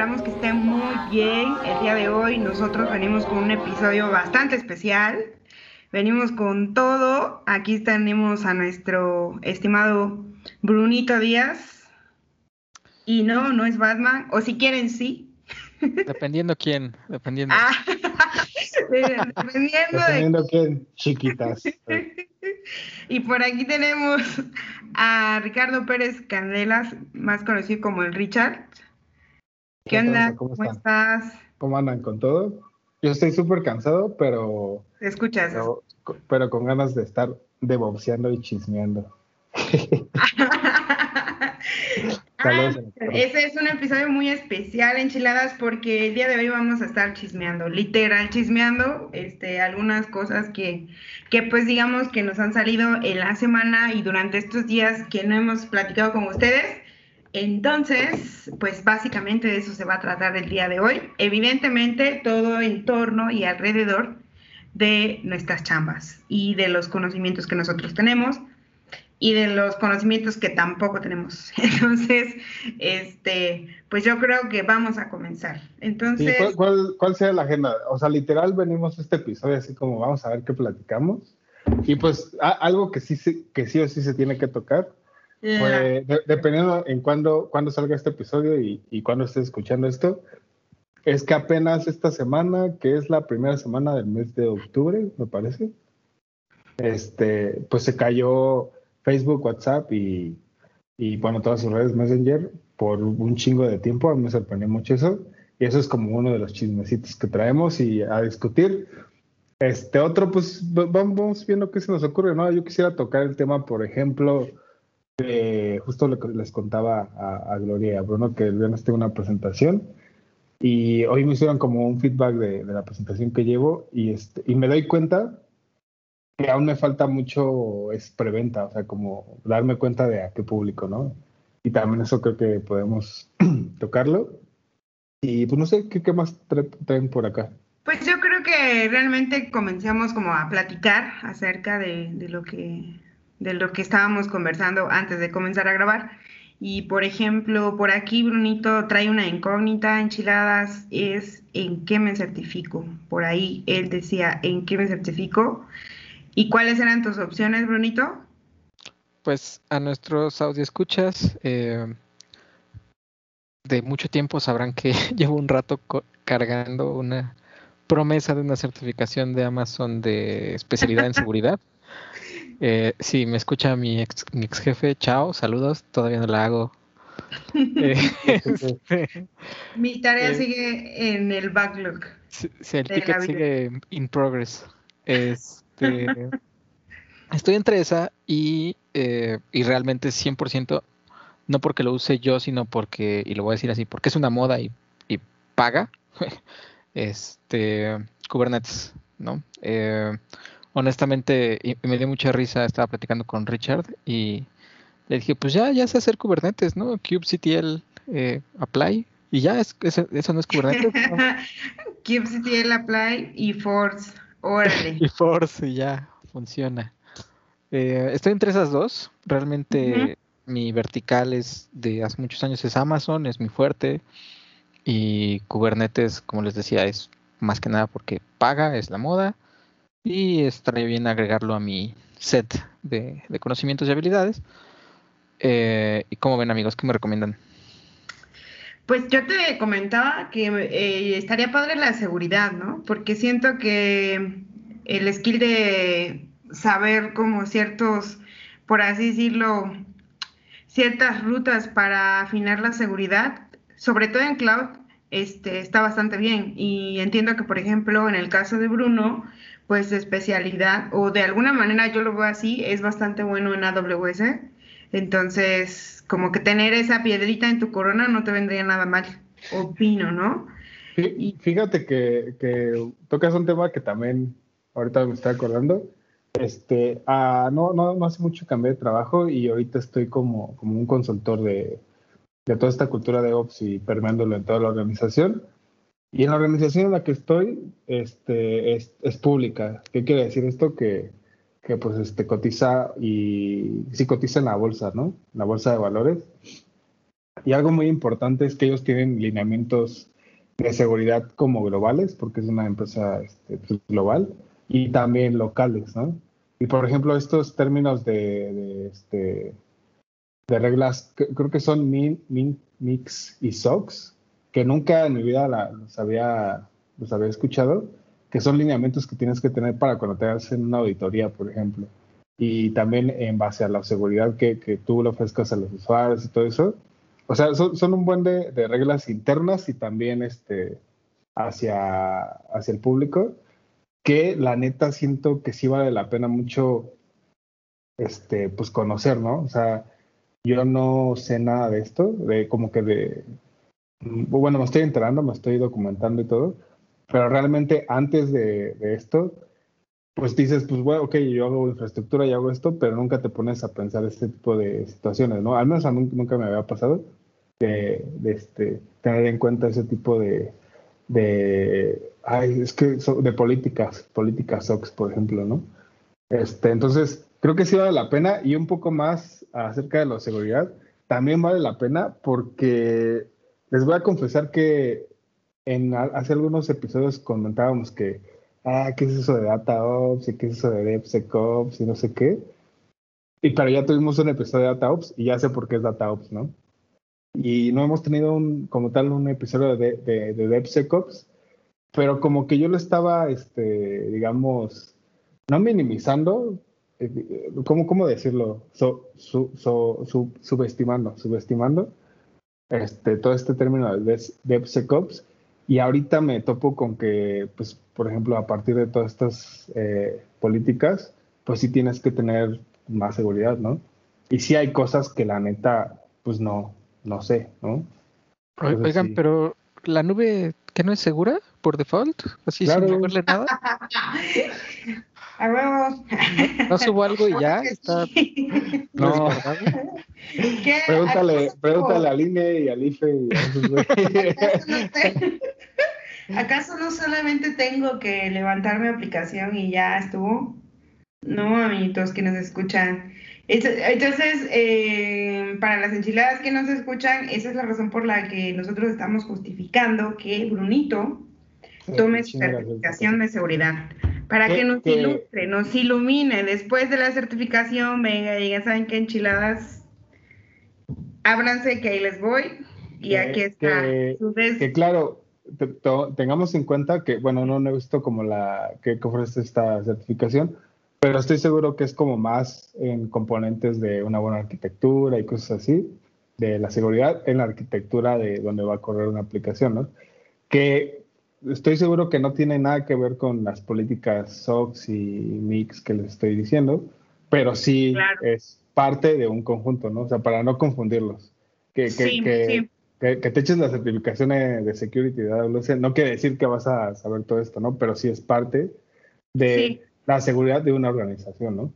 esperamos que estén muy bien. El día de hoy nosotros venimos con un episodio bastante especial. Venimos con todo. Aquí tenemos a nuestro estimado Brunito Díaz. Y no, no es Batman. O si quieren, sí. Dependiendo quién, dependiendo. Ah, dependiendo, dependiendo quién, chiquitas. Y por aquí tenemos a Ricardo Pérez Candelas, más conocido como el Richard. ¿Qué onda? ¿Cómo, estás? ¿Cómo andan con todo? Yo estoy súper cansado, pero. ¿Te escuchas? Pero, con ganas de estar deboxeando y chismeando. Ah, ese es un episodio muy especial, enchiladas, porque el día de hoy vamos a estar chismeando, literal chismeando, este, algunas cosas que, que pues digamos que nos han salido en la semana y durante estos días que no hemos platicado con ustedes. Entonces, pues básicamente de eso se va a tratar el día de hoy. Evidentemente, todo en torno y alrededor de nuestras chambas y de los conocimientos que nosotros tenemos y de los conocimientos que tampoco tenemos. Entonces, este, pues yo creo que vamos a comenzar. Entonces, ¿cuál, cuál, sea la agenda? O sea, literal venimos a este episodio así como vamos a ver qué platicamos. Y pues algo que sí, que sí o sí se tiene que tocar, pues, dependiendo en cuándo, cuándo salga este episodio y, y cuándo estés escuchando esto, es que apenas esta semana, que es la primera semana del mes de octubre, me parece, este, pues se cayó Facebook, WhatsApp y, y bueno, todas sus redes Messenger por un chingo de tiempo. A mí me sorprendió mucho eso. Y eso es como uno de los chismecitos que traemos y a discutir. Este otro, pues vamos viendo qué se nos ocurre, ¿no? Yo quisiera tocar el tema, por ejemplo, justo les contaba a, Gloria y a Bruno que el viernes tengo una presentación y hoy me hicieron como un feedback de, la presentación que llevo y, este, y me doy cuenta que aún me falta mucho es preventa, o sea, como darme cuenta de a qué público, ¿no? Y también eso creo que podemos tocarlo. Y pues no sé, ¿qué, más traen por acá? Pues yo creo que realmente comenzamos como a platicar acerca de, lo que, de lo que estábamos conversando antes de comenzar a grabar. Y por ejemplo, por aquí Brunito trae una incógnita, enchiladas, es en qué me certifico. Por ahí él decía, ¿en qué me certifico? ¿Y cuáles eran tus opciones, Brunito? Pues a nuestros audioscuchas eh, de mucho tiempo sabrán que llevo un rato cargando una promesa de una certificación de Amazon de especialidad en seguridad. Eh, sí, me escucha mi ex, mi ex jefe, chao, saludos, todavía no la hago. Eh, este, mi tarea eh, sigue en el backlog. Sí, el ticket sigue in progress. Es, este, estoy entre esa y, eh, y realmente 100%, no porque lo use yo, sino porque, y lo voy a decir así, porque es una moda y, paga, este, Kubernetes, ¿no? Honestamente, y, me dio mucha risa, estaba platicando con Richard y le dije, pues ya, ya sé hacer Kubernetes, ¿no? kubectl eh, apply, y ya, es, eso no es Kubernetes. kubectl apply y force. Órale. y Force, ya, funciona. Eh, estoy entre esas dos. Realmente mi vertical es de hace muchos años es Amazon, es mi fuerte. Y Kubernetes, como les decía, es más que nada porque paga, es la moda. Y estaría bien agregarlo a mi set de, conocimientos y habilidades. Eh, ¿Y cómo ven amigos? ¿Qué me recomiendan? Pues yo te comentaba que eh, estaría padre la seguridad, ¿no? Porque siento que el skill de saber como ciertos, por así decirlo, ciertas rutas para afinar la seguridad, sobre todo en cloud, este, está bastante bien. Y entiendo que, por ejemplo, en el caso de Bruno, pues de especialidad, o de alguna manera yo lo veo así, es bastante bueno en AWS. Entonces, como que tener esa piedrita en tu corona no te vendría nada mal, opino, ¿no? Fíjate que, que tocas un tema que también ahorita me estoy acordando. Este, ah, no, no, no hace mucho cambié de trabajo y ahorita estoy como, como un consultor de, de toda esta cultura de Ops y permeándolo en toda la organización. Y en la organización en la que estoy este, es, es pública. ¿Qué quiere decir esto? Que que pues este cotiza y sí cotiza en la bolsa, ¿no? La bolsa de valores. Y algo muy importante es que ellos tienen lineamientos de seguridad como globales, porque es una empresa este, pues, global, y también locales, ¿no? Y por ejemplo, estos términos de, de, este, de reglas, creo que son min, min, mix y SOX, que nunca en mi vida los, había, los había escuchado, que son lineamientos que tienes que tener para cuando te hacen una auditoría, por ejemplo. Y también en base a la seguridad que, que tú le ofrezcas a los usuarios y todo eso, o sea, son, un buen de, reglas internas y también este, hacia, hacia el público, que la neta siento que sí vale la pena mucho este, pues conocer, ¿no? O sea, yo no sé nada de esto, de como que de, bueno, me estoy enterando, me estoy documentando y todo, pero realmente antes de, esto, pues dices, pues bueno, ok, yo hago infraestructura y hago esto, pero nunca te pones a pensar este tipo de situaciones, ¿no? Al menos a mí nunca me había pasado de, este, tener en cuenta ese tipo de, de ay, es que de políticas, políticas SOX, por ejemplo, ¿no? Este, entonces, creo que sí vale la pena y un poco más acerca de la seguridad, también vale la pena porque les voy a confesar que en hace algunos episodios comentábamos que, ah, ¿qué es eso de DataOps? ¿Y qué es eso de DevSecOps? Y no sé qué. Y pero ya tuvimos un episodio de DataOps y ya sé por qué es DataOps, ¿no? y no hemos tenido un, como tal un episodio de, de, de DevSecOps, pero como que yo lo estaba, este, digamos, no minimizando, eh, ¿cómo, cómo decirlo? su, su, subestimando, subestimando este, todo este término de DevSecOps. Y ahorita me topo con que, pues, por ejemplo, a partir de todas estas eh, políticas, pues sí tienes que tener más seguridad, ¿no? Y sí hay cosas que la neta, pues no, no sé, ¿no? Oigan, pero la nube que no es segura por default, así sin moverle nada. A ¿No, ¿No, subo algo y ya está. No. Pregúntale, pregúntale al INE y al IFE. Y ¿Acaso no solamente tengo que levantar mi aplicación y ya estuvo? No, amiguitos que nos escuchan. Entonces, eh, para las enchiladas que nos escuchan, esa es la razón por la que nosotros estamos justificando que Brunito tome su certificación de seguridad, para que nos ilustre, nos ilumine. Después de la certificación, venga, y ya saben que enchiladas, ábranse que ahí les voy. Y aquí está. Que, claro, tengamos en cuenta que, bueno, no, he visto como la que ofrece esta certificación, pero estoy seguro que es como más en componentes de una buena arquitectura y cosas así, de la seguridad en la arquitectura de donde va a correr una aplicación, ¿no? Que estoy seguro que no tiene nada que ver con las políticas SOX y MIX que les estoy diciendo, pero sí es parte de un conjunto, ¿no? O sea, para no confundirlos. Que, que, que, que, te eches la certificación de security de AWS no quiere decir que vas a saber todo esto, ¿no? Pero sí es parte de la seguridad de una organización, ¿no?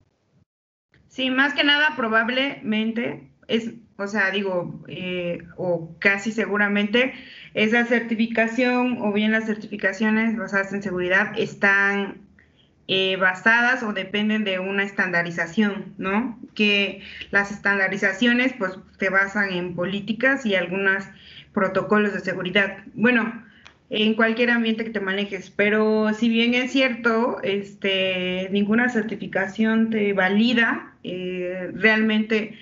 Sí, más que nada probablemente es, o sea, digo, eh, o casi seguramente, esa certificación o bien las certificaciones basadas en seguridad están eh, basadas o dependen de una estandarización, ¿no? Que las estandarizaciones pues se basan en políticas y algunos protocolos de seguridad. Bueno, en cualquier ambiente que te manejes. Pero si bien es cierto, este, ninguna certificación te valida eh, realmente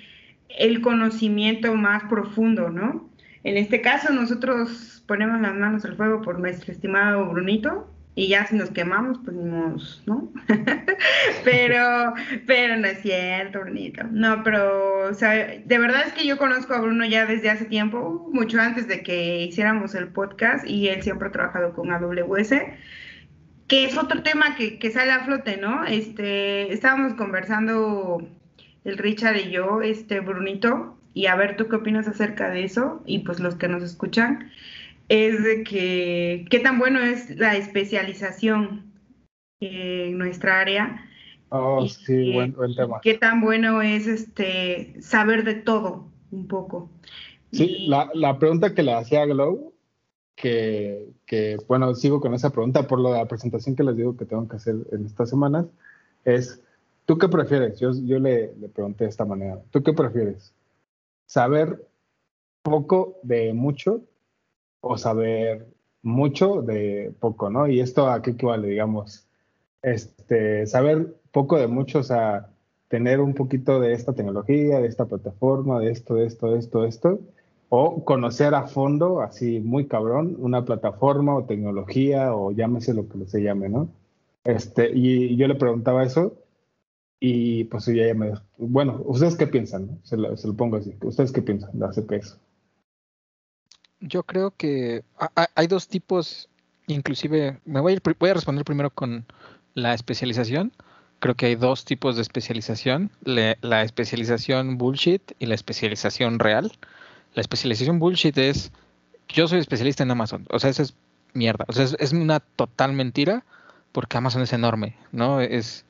el conocimiento más profundo, ¿no? En este caso, nosotros ponemos las manos al fuego por nuestro estimado Brunito, y ya si nos quemamos, pues ¿no? pero, pero no es cierto, Brunito. No, pero, o sea, de verdad es que yo conozco a Bruno ya desde hace tiempo, mucho antes de que hiciéramos el podcast, y él siempre ha trabajado con AWS, que es otro tema que, que sale a flote, ¿no? Este, estábamos conversando el Richard y yo, este, Brunito, y a ver tú qué opinas acerca de eso, y pues los que nos escuchan es de que qué tan bueno es la especialización en nuestra área. Oh, sí, buen, tema. Qué tan bueno es este saber de todo un poco. Sí, la, la, pregunta que le hacía a Glow, que, que, bueno, sigo con esa pregunta por lo de la presentación que les digo que tengo que hacer en estas semanas, es, ¿tú qué prefieres? Yo, le, le pregunté de esta manera, ¿tú qué prefieres? ¿Saber poco de mucho o saber mucho de poco, ¿no? Y esto a qué equivale, digamos, este, saber poco de mucho, o sea, tener un poquito de esta tecnología, de esta plataforma, de esto, de esto, de esto, de esto, o conocer a fondo, así muy cabrón, una plataforma o tecnología o llámese lo que se llame, ¿no? Este, y yo le preguntaba eso y pues ella me dijo, bueno, ¿ustedes qué piensan? Se, lo, pongo así, ¿ustedes qué piensan de ACPS? Yo creo que hay dos tipos, inclusive, me voy a, voy a responder primero con la especialización. Creo que hay dos tipos de especialización, la especialización bullshit y la especialización real. La especialización bullshit es, yo soy especialista en Amazon, o sea, eso es mierda, o sea, es, una total mentira porque Amazon es enorme, ¿no? Es,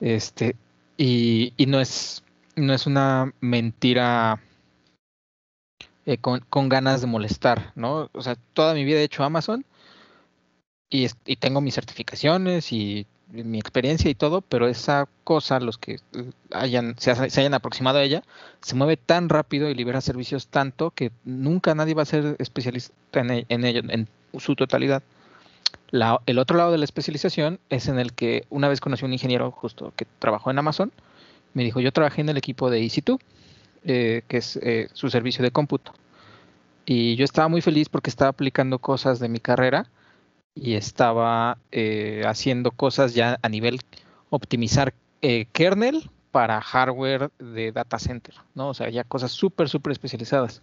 este, y, no es, no es una mentira eh, con, ganas de molestar, ¿no? O sea, toda mi vida he hecho Amazon y, tengo mis certificaciones y mi experiencia y todo, pero esa cosa, los que hayan, se, hayan aproximado a ella, se mueve tan rápido y libera servicios tanto que nunca nadie va a ser especialista en, en ello en su totalidad. El otro lado de la especialización es en el que una vez conocí a un ingeniero justo que trabajó en Amazon, me dijo, yo trabajé en el equipo de EC2, eh, que es eh, su servicio de cómputo. Y yo estaba muy feliz porque estaba aplicando cosas de mi carrera y estaba eh, haciendo cosas ya a nivel optimizar eh, kernel para hardware de data center, ¿no? O sea, ya cosas súper, súper especializadas.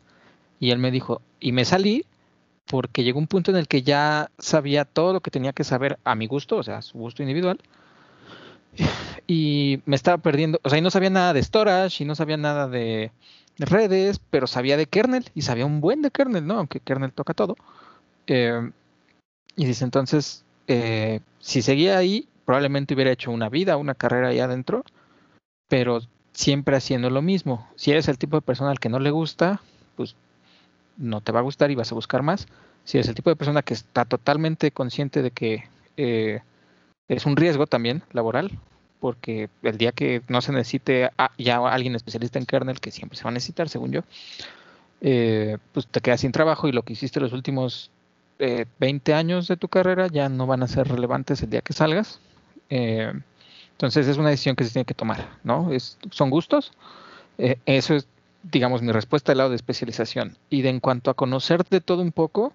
Y él me dijo, y me salí porque llegó un punto en el que ya sabía todo lo que tenía que saber a mi gusto, o sea, a su gusto individual. Y me estaba perdiendo, o sea, no sabía nada de storage y no sabía nada de redes, pero sabía de kernel y sabía un buen de kernel, ¿no? Aunque kernel toca todo. Eh, y dice, entonces, eh, si seguía ahí, probablemente hubiera hecho una vida, una carrera ahí adentro, pero siempre haciendo lo mismo. Si eres el tipo de persona al que no le gusta, pues no te va a gustar y vas a buscar más. Si eres el tipo de persona que está totalmente consciente de que eh, es un riesgo también laboral, porque el día que no se necesite ya alguien especialista en kernel, que siempre se va a necesitar, según yo, eh, pues te quedas sin trabajo y lo que hiciste los últimos 20 eh, años de tu carrera ya no van a ser relevantes el día que salgas. Entonces es una decisión que se tiene que tomar, ¿no? Es, son gustos. Eso es, digamos, mi respuesta del lado de especialización. Y de en cuanto a conocer de todo un poco,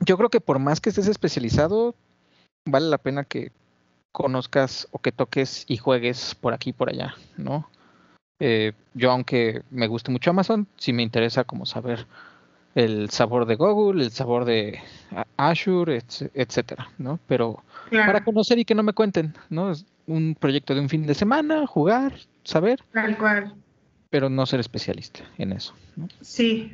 yo creo que por más que estés especializado, vale la pena que conozcas o que toques y juegues por aquí y por allá, ¿no? yo aunque me guste mucho Amazon, sí me interesa como saber el sabor de Google, el sabor de Azure, etcétera, ¿no? Pero para conocer y que no me cuenten, ¿no? Es un proyecto de un fin de semana, jugar, saber. Tal cual. Pero no ser especialista en eso. Sí,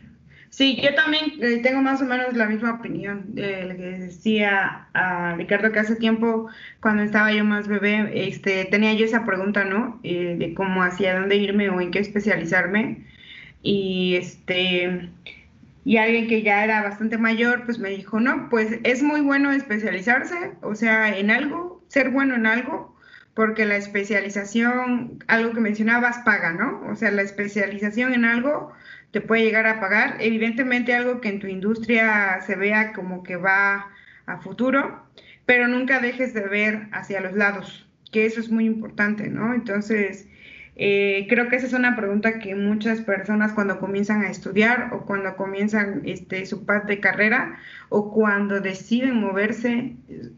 sí, yo también eh, tengo más o menos la misma opinión de lo que decía a Ricardo que hace tiempo, cuando estaba yo más bebé, este, tenía yo esa pregunta, ¿no? Eh, de cómo hacia dónde irme o en qué especializarme. Y este y alguien que ya era bastante mayor, pues me dijo, no, pues es muy bueno especializarse, o sea, en algo, ser bueno en algo, porque la especialización, algo que mencionabas, paga, ¿no? O sea, la especialización en algo te puede llegar a pagar. Evidentemente algo que en tu industria se vea como que va a futuro, pero nunca dejes de ver hacia los lados, que eso es muy importante, ¿no? Entonces, eh, creo que esa es una pregunta que muchas personas cuando comienzan a estudiar o cuando comienzan este, su paz de carrera o cuando deciden moverse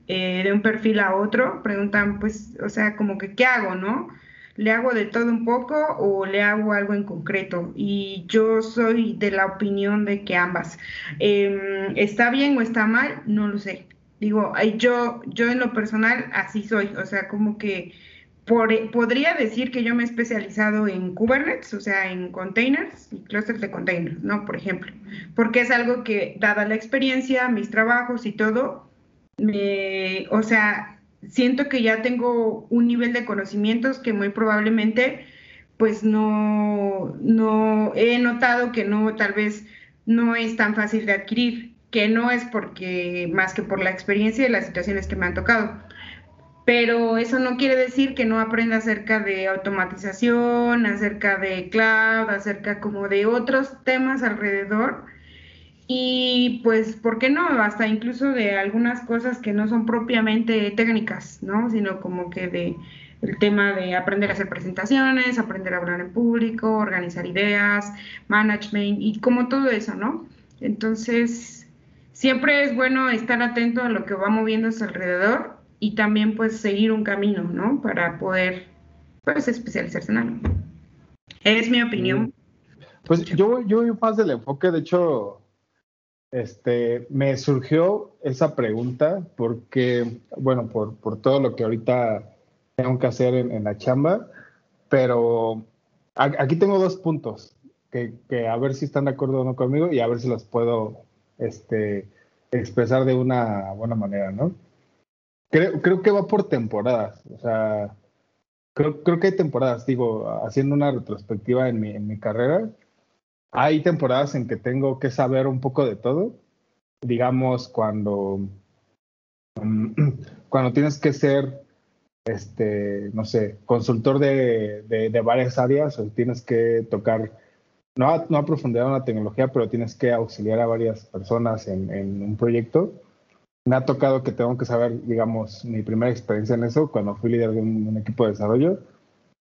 eh, de un perfil a otro, preguntan, pues, o sea, como que, ¿qué hago, no? ¿Le hago de todo un poco o le hago algo en concreto? Y yo soy de la opinión de que ambas. Em, ¿Está bien o está mal? No lo sé. Digo, yo, yo en lo personal así soy, o sea, como que podría decir que yo me he especializado en Kubernetes, o sea, en containers y clusters de containers, ¿no? Por ejemplo, porque es algo que, dada la experiencia, mis trabajos y todo, me, o sea, siento que ya tengo un nivel de conocimientos que muy probablemente, pues no, no he notado que no, tal vez no es tan fácil de adquirir, que no es porque, más que por la experiencia y las situaciones que me han tocado pero eso no quiere decir que no aprenda acerca de automatización, acerca de cloud, acerca como de otros temas alrededor y pues, ¿por qué no? Hasta incluso de algunas cosas que no son propiamente técnicas, ¿no? Sino como que de el tema de aprender a hacer presentaciones, aprender a hablar en público, organizar ideas, management y como todo eso, ¿no? Entonces, siempre es bueno estar atento a lo que va su alrededor y también pues seguir un camino, ¿no? Para poder pues especializarse en algo. Es mi opinión. Pues yo, yo voy más del enfoque, de hecho, este, me surgió esa pregunta porque, bueno, por, por todo lo que ahorita tengo que hacer en, la chamba, pero aquí tengo dos puntos que, que, a ver si están de acuerdo o no conmigo y a ver si los puedo este, expresar de una buena manera, ¿no? Creo, creo que va por temporadas, o sea, creo, creo que hay temporadas, digo, haciendo una retrospectiva en mi, en mi carrera, hay temporadas en que tengo que saber un poco de todo. Digamos, cuando, cuando tienes que ser, este, no sé, consultor de, de, varias áreas o tienes que tocar, no a, no a profundidad una tecnología, pero tienes que auxiliar a varias personas en, en un proyecto. Me ha tocado que tengo que saber, digamos, mi primera experiencia en eso, cuando fui líder de un, equipo de desarrollo.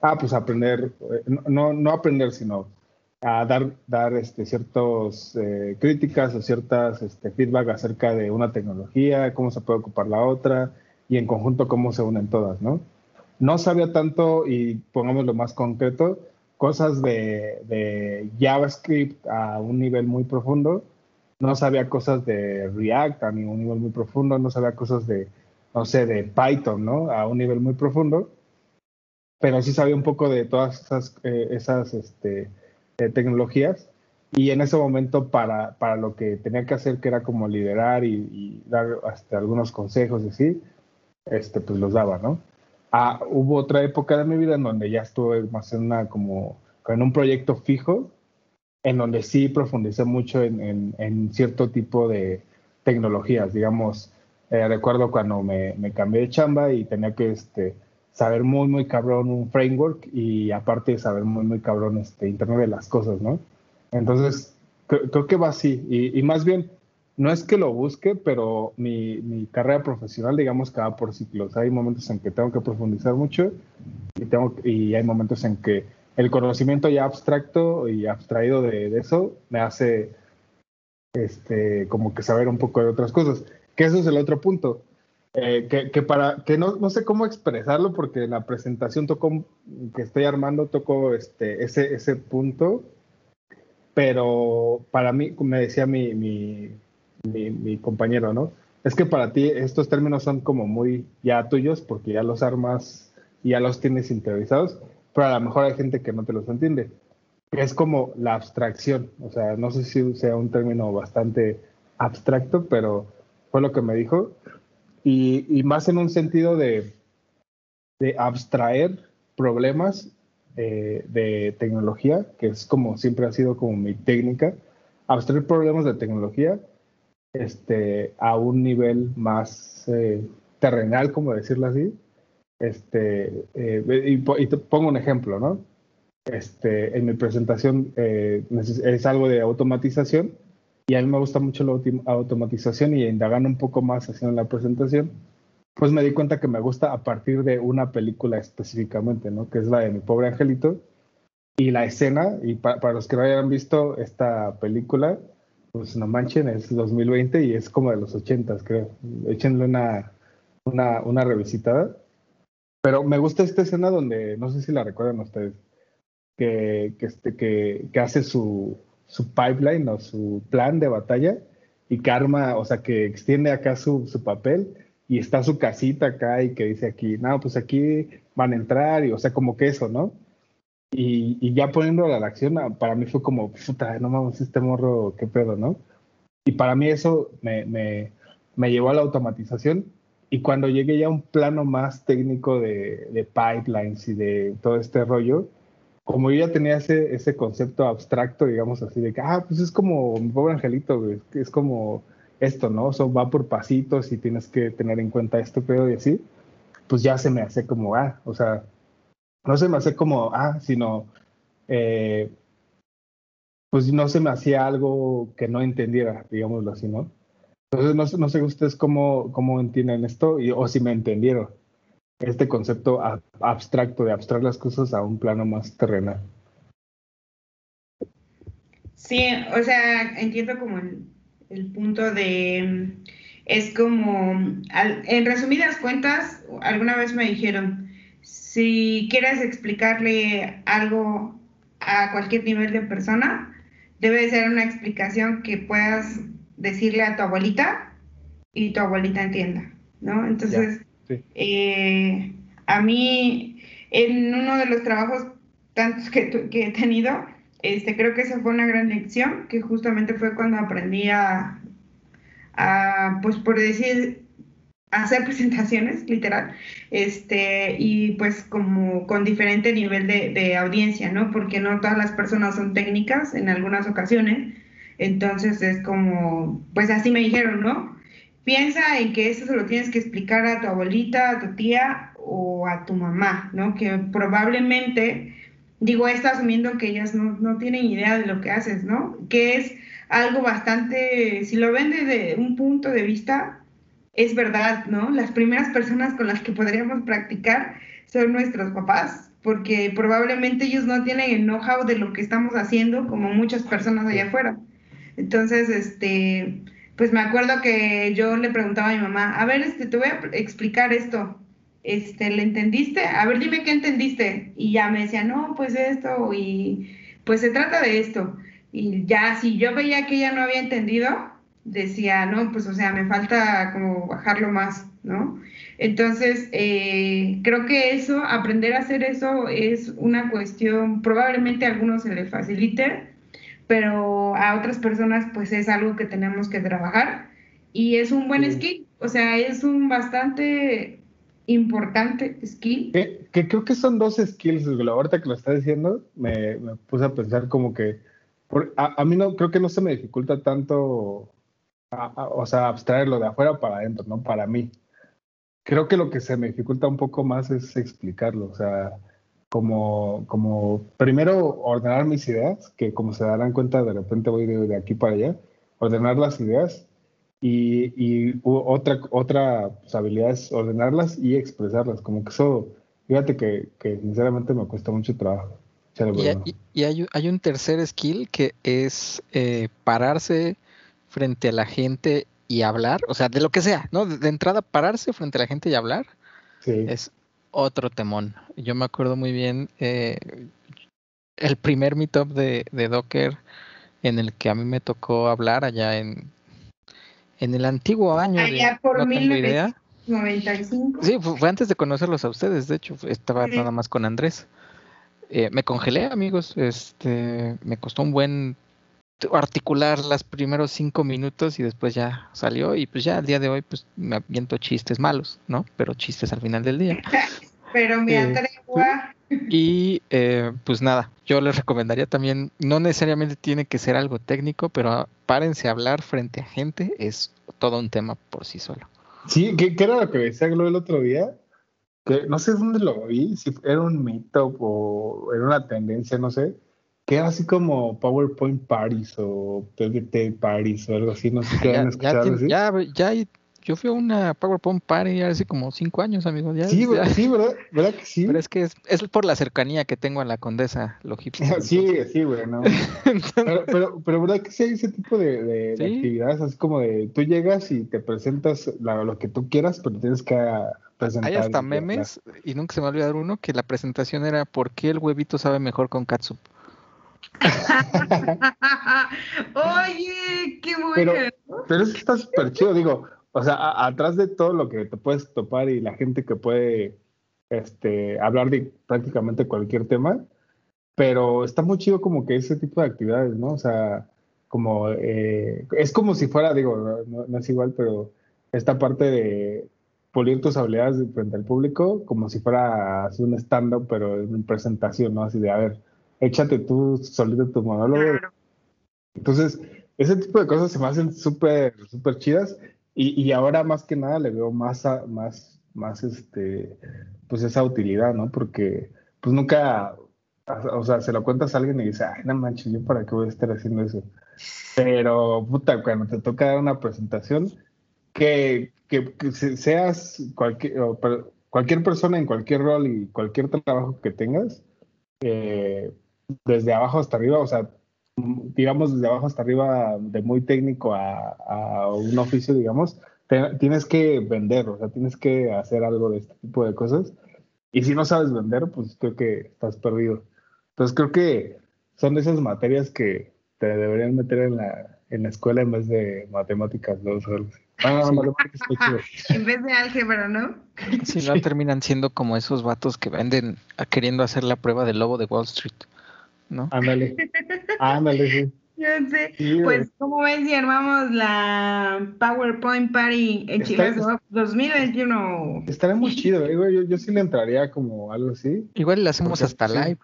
Ah, pues aprender, eh, no, no aprender, sino a dar, dar este, ciertas eh, críticas o ciertas este, feedback acerca de una tecnología, cómo se puede ocupar la otra y en conjunto cómo se unen todas, ¿no? No sabía tanto, y pongámoslo más concreto, cosas de, de JavaScript a un nivel muy profundo, no sabía cosas de React a un nivel muy profundo, no sabía cosas de, no sé, de Python, ¿no? A un nivel muy profundo, pero sí sabía un poco de todas esas, eh, esas este, tecnologías y en ese momento para, para, lo que tenía que hacer, que era como liderar y, dar hasta algunos consejos y así, este, pues los daba, ¿no? Ah, hubo otra época de mi vida en donde ya estuve más en una como en un proyecto fijo, en donde sí profundicé mucho en, en, cierto tipo de tecnologías, digamos, eh, recuerdo cuando me, me, cambié de chamba y tenía que este, saber muy, muy cabrón un framework y aparte saber muy, muy cabrón este Internet de las cosas, ¿no? Entonces, creo, que va así. Y, más bien, no es que lo busque, pero mi, mi, carrera profesional, digamos que va por ciclos. Hay momentos en que tengo que profundizar mucho y, tengo, y hay momentos en que el conocimiento ya abstracto y abstraído de, eso me hace este, como que saber un poco de otras cosas. Que eso es el otro punto. Eh, que, para que no, no, sé cómo expresarlo porque en la presentación tocó que estoy armando tocó este ese ese punto. Pero para mí me decía mi, mi, mi, compañero no es que para ti estos términos son como muy ya tuyos porque ya los armas y ya los tienes interiorizados pero a lo mejor hay gente que no te los entiende es como la abstracción o sea no sé si sea un término bastante abstracto pero fue lo que me dijo y, más en un sentido de, de abstraer problemas eh, de tecnología, que es como siempre ha sido como mi técnica, abstraer problemas de tecnología este, a un nivel más eh, terrenal, como decirlo así. Este, eh, y, te pongo un ejemplo, ¿no? Este, en mi presentación es algo de automatización y a mí me gusta mucho la automatización y indagando un poco más haciendo la presentación, pues me di cuenta que me gusta a partir de una película específicamente, ¿no? Que es la de Mi Pobre Angelito. Y la escena, y para los que no hayan visto esta película, pues no manchen, es 2020 y es como de los 80, creo. Échenle una, una, una revisitada. Pero me gusta esta escena donde, no sé si la recuerdan ustedes, que, que, este, que, que hace su, su pipeline o su plan de batalla y que arma, o sea, que extiende acá su, su papel y está su casita acá y que dice aquí, no, pues aquí van a entrar y, o sea, como que eso, ¿no? Y, y ya poniendo la acción, para mí fue como, puta, no mames, este morro, qué pedo, ¿no? Y para mí eso me, me, me llevó a la automatización y cuando llegué ya a un plano más técnico de, de pipelines y de todo este rollo, como yo ya tenía ese, ese concepto abstracto, digamos así, de que, ah, pues es como mi pobre angelito, es como esto, ¿no? Eso va por pasitos y tienes que tener en cuenta esto, pero y así, pues ya se me hace como, ah, o sea, no se me hace como, ah, sino, eh, pues no se me hacía algo que no entendiera, digámoslo así, ¿no? Entonces, no, no sé ustedes cómo, cómo entienden esto y, o si me entendieron este concepto abstracto de abstraer las cosas a un plano más terrenal. Sí, o sea, entiendo como el, punto de, es como, en resumidas cuentas, alguna vez me dijeron, si quieres explicarle algo a cualquier nivel de persona, debe ser una explicación que puedas decirle a tu abuelita y tu abuelita entienda, ¿no? Entonces, eh, a mí, en uno de los trabajos tantos que, que he tenido, este, creo que esa fue una gran lección, que justamente fue cuando aprendí a, pues por decir, hacer presentaciones, literal, este, y pues como con diferente nivel de, audiencia, ¿no? Porque no todas las personas son técnicas en algunas ocasiones, entonces es como, pues así me dijeron, ¿no? Piensa en que eso se lo tienes que explicar a tu abuelita, a tu tía o a tu mamá, ¿no? Que probablemente digo, está asumiendo que ellas no, tienen idea de lo que haces, ¿no? Que es algo bastante, si lo ven desde un punto de vista, es verdad, ¿no? Las primeras personas con las que podríamos practicar son nuestros papás, porque probablemente ellos no tienen el know-how de lo que estamos haciendo como muchas personas allá afuera. Entonces, este, pues me acuerdo que yo le preguntaba a mi mamá, a ver, este, te voy a explicar esto este, ¿le entendiste? A ver, dime qué entendiste. Y ya me decía, no, pues esto, y pues se trata de esto. Y ya, si yo veía que ella no había entendido, decía, no, pues o sea, me falta como bajarlo más, ¿no? Entonces, eh, creo que eso, aprender a hacer eso es una cuestión, probablemente a algunos se le facilite, pero a otras personas pues es algo que tenemos que trabajar y es un buen skill, o sea, es un bastante importante skill. Que, creo que son dos skills, ahorita que lo está diciendo, me, puse a pensar como que, a, mí no, creo que no se me dificulta tanto, o sea, abstraerlo de afuera para adentro, ¿no? Para mí. Creo que lo que se me dificulta un poco más es explicarlo, o sea, como, como primero ordenar mis ideas, que como se darán cuenta, de repente voy de aquí para allá, ordenar las ideas y, otra, otra pues, habilidad es ordenarlas y expresarlas. Como que eso, fíjate que, sinceramente me cuesta mucho trabajo. Y, hay, un tercer skill que es eh, pararse frente a la gente y hablar, o sea, de lo que sea, ¿no? De, entrada, pararse frente a la gente y hablar es otro temón. Yo me acuerdo muy bien eh, el primer meetup de, de Docker en el que a mí me tocó hablar allá en en el antiguo año. Allá por no 1995. Sí, fue, antes de conocerlos a ustedes, de hecho, estaba nada más con Andrés. Eh, me congelé, amigos. Este, me costó un buen articular los primeros cinco minutos y después ya salió y pues ya al día de hoy pues me aviento chistes malos, ¿no? Pero chistes al final del día. Pero me eh, atrevo Y eh, pues nada, yo les recomendaría también, no necesariamente tiene que ser algo técnico, pero párense a hablar frente a gente, es todo un tema por sí solo. Sí, ¿qué, era lo que decía Glo el otro día? Que no sé dónde lo vi, si era un mito o era una tendencia, no sé, que era así como PowerPoint Parties o PPT Parties o algo así, no sé qué han escuchado. Ya, ya, ya, hay yo fui a una PowerPoint Party hace como cinco años, amigo. sí, sí, ¿verdad? ¿verdad que sí? Pero es que es, por la cercanía que tengo a la condesa Logística. sí, sí, güey, no. pero, pero, ¿verdad que sí hay ese tipo de, actividades? Así como de tú llegas y te presentas lo que tú quieras, pero tienes que presentar. Hay hasta memes, y nunca se me va a olvidar uno, que la presentación era ¿por qué el huevito sabe mejor con katsup? Oye, qué bueno. Pero, pero eso está súper chido, digo, o sea, atrás de todo lo que te puedes topar y la gente que puede este, hablar de prácticamente cualquier tema, pero está muy chido como que ese tipo de actividades, ¿no? O sea, como, eh, es como si fuera, digo, no, es igual, pero esta parte de pulir tus habilidades frente al público, como si fuera así un stand-up, pero en presentación, ¿no? Así de, a ver, échate tú solito tu monólogo. Entonces, ese tipo de cosas se me hacen súper, súper chidas y, y, ahora más que nada le veo más, más, más este, pues esa utilidad, ¿no? Porque pues nunca, o sea, se lo cuentas a alguien y dice, ay, no manches, yo para qué voy a estar haciendo eso. Pero, puta, cuando te toca dar una presentación, que, que, seas cualquier, cualquier persona en cualquier rol y cualquier trabajo que tengas, eh, desde abajo hasta arriba, o sea, digamos desde abajo hasta arriba, de muy técnico a, a un oficio, digamos, tienes que vender, o sea, tienes que hacer algo de este tipo de cosas. Y si no sabes vender, pues creo que estás perdido. Entonces creo que son de esas materias que te deberían meter en la, en la escuela en vez de matemáticas, ¿no? Ah, en vez de álgebra, ¿no? Si no, terminan siendo como esos vatos que venden queriendo hacer la prueba del lobo de Wall Street, ¿no? Ándale. Ándale, sí. Yo sé. pues, ¿cómo ven si armamos la PowerPoint Party en Chile 2021? Estaría muy chido, ¿eh? yo, yo sí le entraría como algo así. Igual le hacemos hasta live.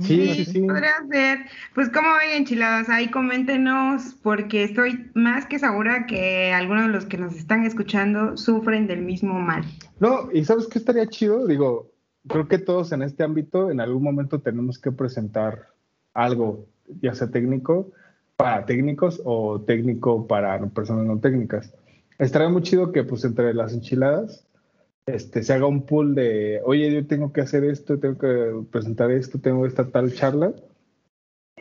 Sí, sí, sí. Podría ser. Pues, ¿cómo ven enchiladas? Ahí coméntenos, porque estoy más que segura que algunos de los que nos están escuchando sufren del mismo mal. No, y ¿sabes qué estaría chido? Digo, creo que todos en este ámbito en algún momento tenemos que presentar algo ya sea técnico para técnicos o técnico para personas no técnicas. Estaría muy chido que pues entre las enchiladas este, se haga un pool de, oye, yo tengo que hacer esto, tengo que presentar esto, tengo esta tal charla.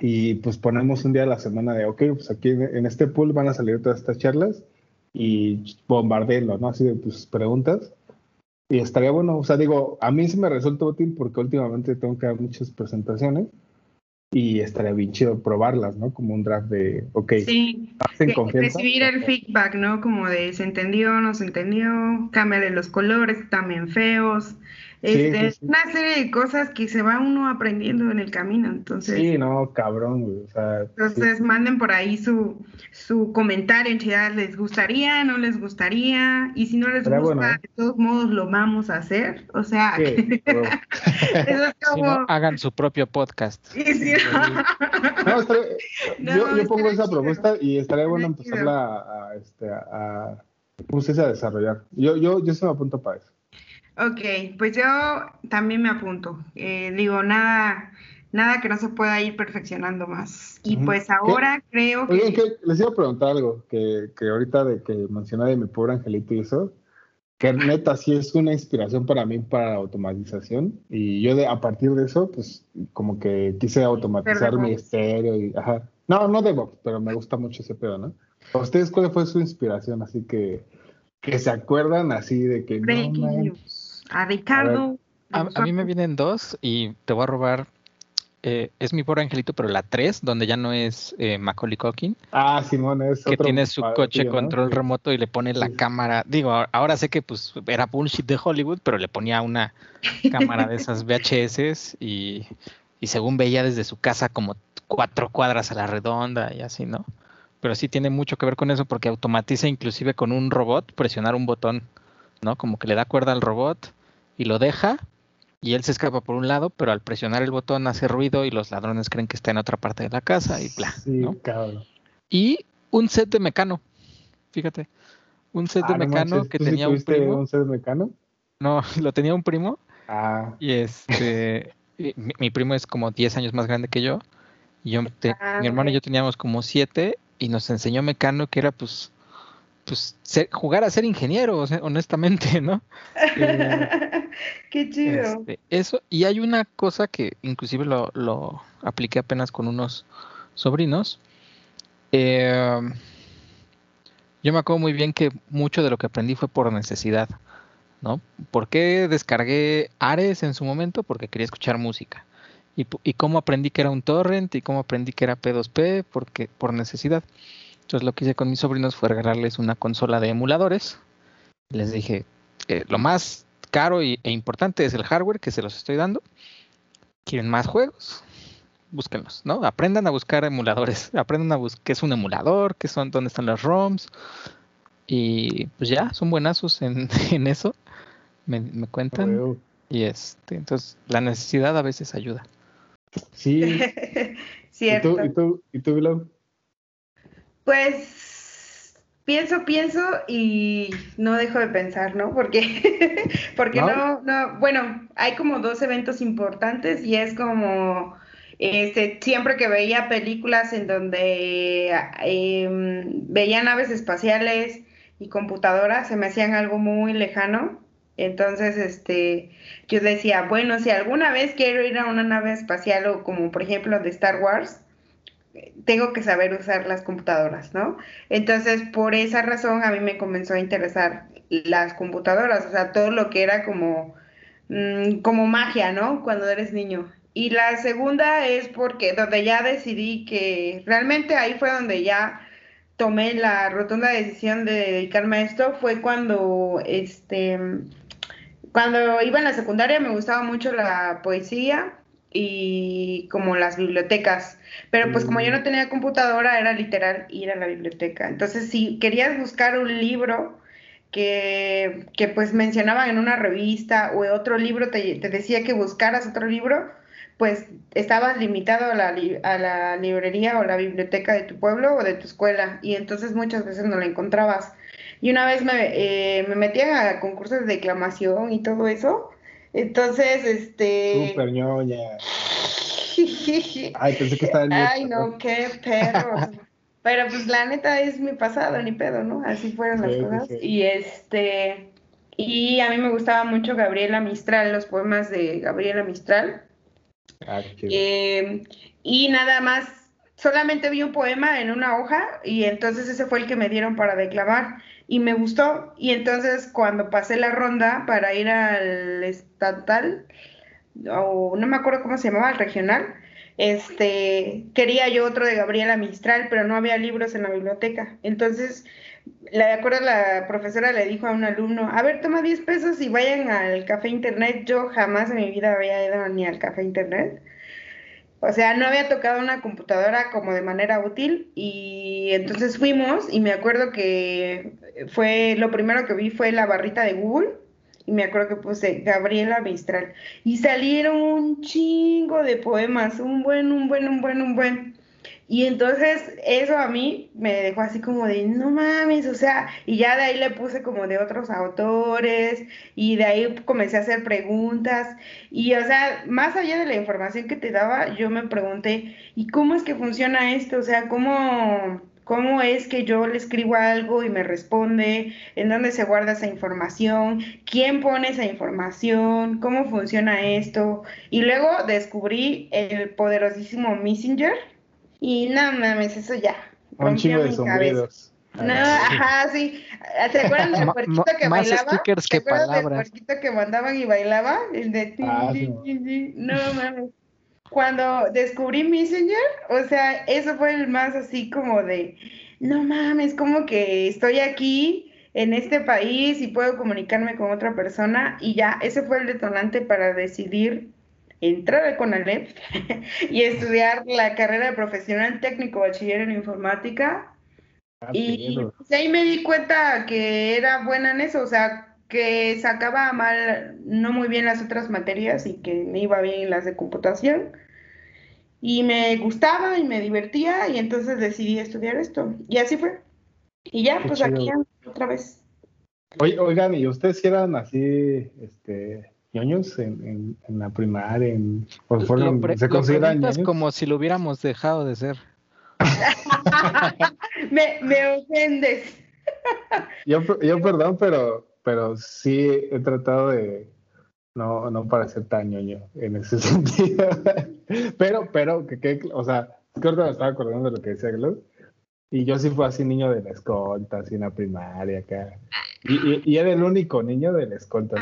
Y pues ponemos un día a la semana de, ok, pues aquí en, este pool van a salir todas estas charlas y bombardeenlo, ¿no? Así de pues preguntas. Y estaría bueno, o sea, digo, a mí sí me resulta útil porque últimamente tengo que dar muchas presentaciones y estaría bien chido probarlas, ¿no? Como un draft de, ok, sí, recibir el feedback, ¿no? Como de se entendió, no se entendió, cámbiale los colores, también feos, este, Una serie de cosas que se va uno aprendiendo en el camino, entonces. Sí, no, cabrón, güey. O sea, entonces manden por ahí su, su comentario, en realidad les gustaría, no les gustaría, y si no les gusta, ¿eh? de todos modos lo vamos a hacer. O sea, eso es como... hagan su propio podcast. No, yo, yo pongo esa propuesta y estaría bueno empezarla a, este, a, pues, a desarrollar. Yo, yo, yo se me apunto para eso. Ok, pues yo también me apunto. Eh, digo, nada, nada que no se pueda ir perfeccionando más. Y pues ahora creo que... Oye, les iba a preguntar algo, que, que ahorita de que mencioné de mi pobre angelito y eso, que neta sí es una inspiración para mí para la automatización. Y yo de, a partir de eso, pues como que quise automatizar mi estéreo y... Ajá. No, no DevOps, pero me gusta mucho ese pedo, ¿no? ¿A ustedes cuál fue su inspiración? Así que, que se acuerdan así de que... No, a Ricardo. A, mí me vienen dos y te voy a robar. Eh, es mi pobre angelito, pero la tres, donde ya no es eh, Macaulay Culkin. Ah, Simón, es Que tiene su coche control remoto y le pone la cámara. Digo, ahora sé que pues era bullshit de Hollywood, pero le ponía una cámara de esas VHS y, y según veía desde su casa como cuatro cuadras a la redonda y así, ¿no? Pero sí tiene mucho que ver con eso porque automatiza inclusive con un robot presionar un botón, ¿no? Como que le da cuerda al robot y lo deja y él se escapa por un lado, pero al presionar el botón hace ruido y los ladrones creen que está en otra parte de la casa y bla. Sí, Y un set de mecano, fíjate, un set de ah, mecano que tenía un primo. un set de mecano? No, lo tenía un primo. Ah. Y este, mi, primo es como 10 años más grande que yo. Y yo, ah, mi hermano y yo teníamos como 7 y nos enseñó mecano que era pues pues jugar a ser ingeniero, honestamente, ¿no? Eh, Qué chido. Este, eso, y hay una cosa que inclusive lo, lo apliqué apenas con unos sobrinos. Em, yo me acuerdo muy bien que mucho de lo que aprendí fue por necesidad, ¿no? ¿Por qué descargué Ares en su momento? Porque quería escuchar música. Y, y cómo aprendí que era un torrent y cómo aprendí que era P2P, porque por necesidad. Entonces lo que hice con mis sobrinos fue regalarles una consola de emuladores. Les dije, eh, lo más caro e importante es el hardware que se los estoy dando. ¿Quieren más juegos? Búsquenlos, ¿no? Aprendan a buscar emuladores. Aprendan a buscar qué es un emulador, qué son, dónde están los ROMs. Y pues ya, son buenazos en, eso. Me, cuentan. Y este, entonces la necesidad a veces ayuda. Sí. Cierto. ¿Y tú, y tú, y tú, pues pienso, pienso y no dejo de pensar, ¿no? Porque, porque ¿No? no, bueno, hay como dos eventos importantes y es como, este, siempre que veía películas en donde em, veía naves espaciales y computadoras, se me hacían algo muy lejano. Entonces, este, yo decía, bueno, si alguna vez quiero ir a una nave espacial o como por ejemplo de Star Wars, tengo que saber usar las computadoras, ¿no? Entonces, por esa razón a mí me comenzó a interesar las computadoras, o sea, todo lo que era como, mm, como magia, ¿no? Cuando eres niño. Y la segunda es porque donde ya decidí que realmente ahí fue donde ya tomé la rotunda decisión de dedicarme a esto, fue cuando, este, cuando iba en la secundaria me gustaba mucho la poesía y como las bibliotecas. Pero pues como yo no mm. tenía computadora, era literal ir a la biblioteca. Entonces, si querías buscar un libro que, que pues mencionaban en una revista o otro libro te, te, decía que buscaras otro libro, pues estabas limitado a la, a la librería o la biblioteca de tu pueblo o de tu escuela y entonces muchas veces no la encontrabas. Y una vez me, eh, me metí a concursos de declamación y todo eso entonces, este. Súper ñoña. Ay, pensé que estaba en Ay, no, qué perro. Pero pues la neta es mi pasado, ni pedo, ¿no? Así fueron las cosas. Y este. Y a mí me gustaba mucho Gabriela Mistral, los poemas de Gabriela Mistral. Ah, eh, y nada más, solamente vi un poema en una hoja y entonces ese fue el que me dieron para declamar y me gustó. Y entonces cuando pasé la ronda para ir al estatal, o no me acuerdo cómo se llamaba, el regional, este, quería yo otro de Gabriela Mistral, pero no había libros en la biblioteca. Entonces, la acuerdo la profesora le dijo a un alumno, a ver, toma 10 pesos y vayan al café internet. Yo jamás en mi vida había ido ni al café internet. O sea, no había tocado una computadora como de manera útil y entonces fuimos y me acuerdo que fue lo primero que vi fue la barrita de Google y me acuerdo que puse Gabriela Mistral y salieron un chingo de poemas, un buen, un buen, un buen, un buen. Y entonces eso a mí me dejó así como de, no mames, o sea, y ya de ahí le puse como de otros autores y de ahí comencé a hacer preguntas y o sea, más allá de la información que te daba, yo me pregunté, ¿y cómo es que funciona esto? O sea, ¿cómo, cómo es que yo le escribo algo y me responde? ¿En dónde se guarda esa información? ¿Quién pone esa información? ¿Cómo funciona esto? Y luego descubrí el poderosísimo Messenger y no mames, eso ya. Un chingo de sombridos. No, ajá, sí. ¿Se acuerdan del puerquito que más bailaba? ¿Se acuerdan palabras. del puerquito que mandaban y bailaba? El de ti, Ah, ti, sí. ti, ti. No mames. Cuando descubrí Messenger, o sea, eso fue el más así como de, no mames, como que estoy aquí en este país y puedo comunicarme con otra persona y ya, ese fue el detonante para decidir entrar al CONALEP y estudiar la carrera de profesional técnico bachiller en informática. Ah, Y pues, ahí me di cuenta que era buena en eso, o sea, que sacaba mal, no muy bien las otras materias y que me iba bien en las de computación. Y me gustaba y me divertía y entonces decidí estudiar esto. Y así fue. Y ya, Qué pues chido. aquí otra vez. Oye, oigan, ¿y ustedes eran así, este, ñoños en, en, en la primaria? En, fueron- Lo pre- ¿Se consideran ñoños? como si lo hubiéramos dejado de ser. me, me ofendes. Yo, yo perdón, pero, pero sí he tratado de no, no parecer tan ñoño en ese sentido. pero, pero, que, que, o sea, es que ahorita me estaba acordando de lo que decía Glo. Y yo sí fui así niño de la escolta, así en la primaria acá. Y, y, y era el único niño de la escolta.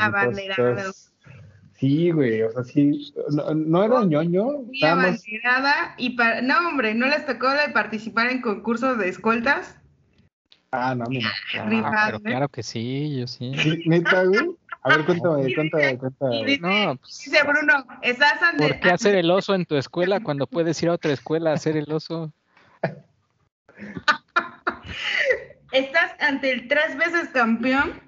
Sí, güey, o sea, sí, no, no era ñoño, más- abanderada y para... No, hombre, ¿no les tocó de participar en concursos de escoltas? Ah, no, mira. Ah, pero claro que sí, yo sí. Sí, neta, güey. A ver, cuéntame, cuéntame, cuéntame. Dice- No, pues, Dice Bruno, estás ante... ¿por qué hacer el oso en tu escuela cuando puedes ir a otra escuela a hacer el oso? Estás ante el tres veces campeón.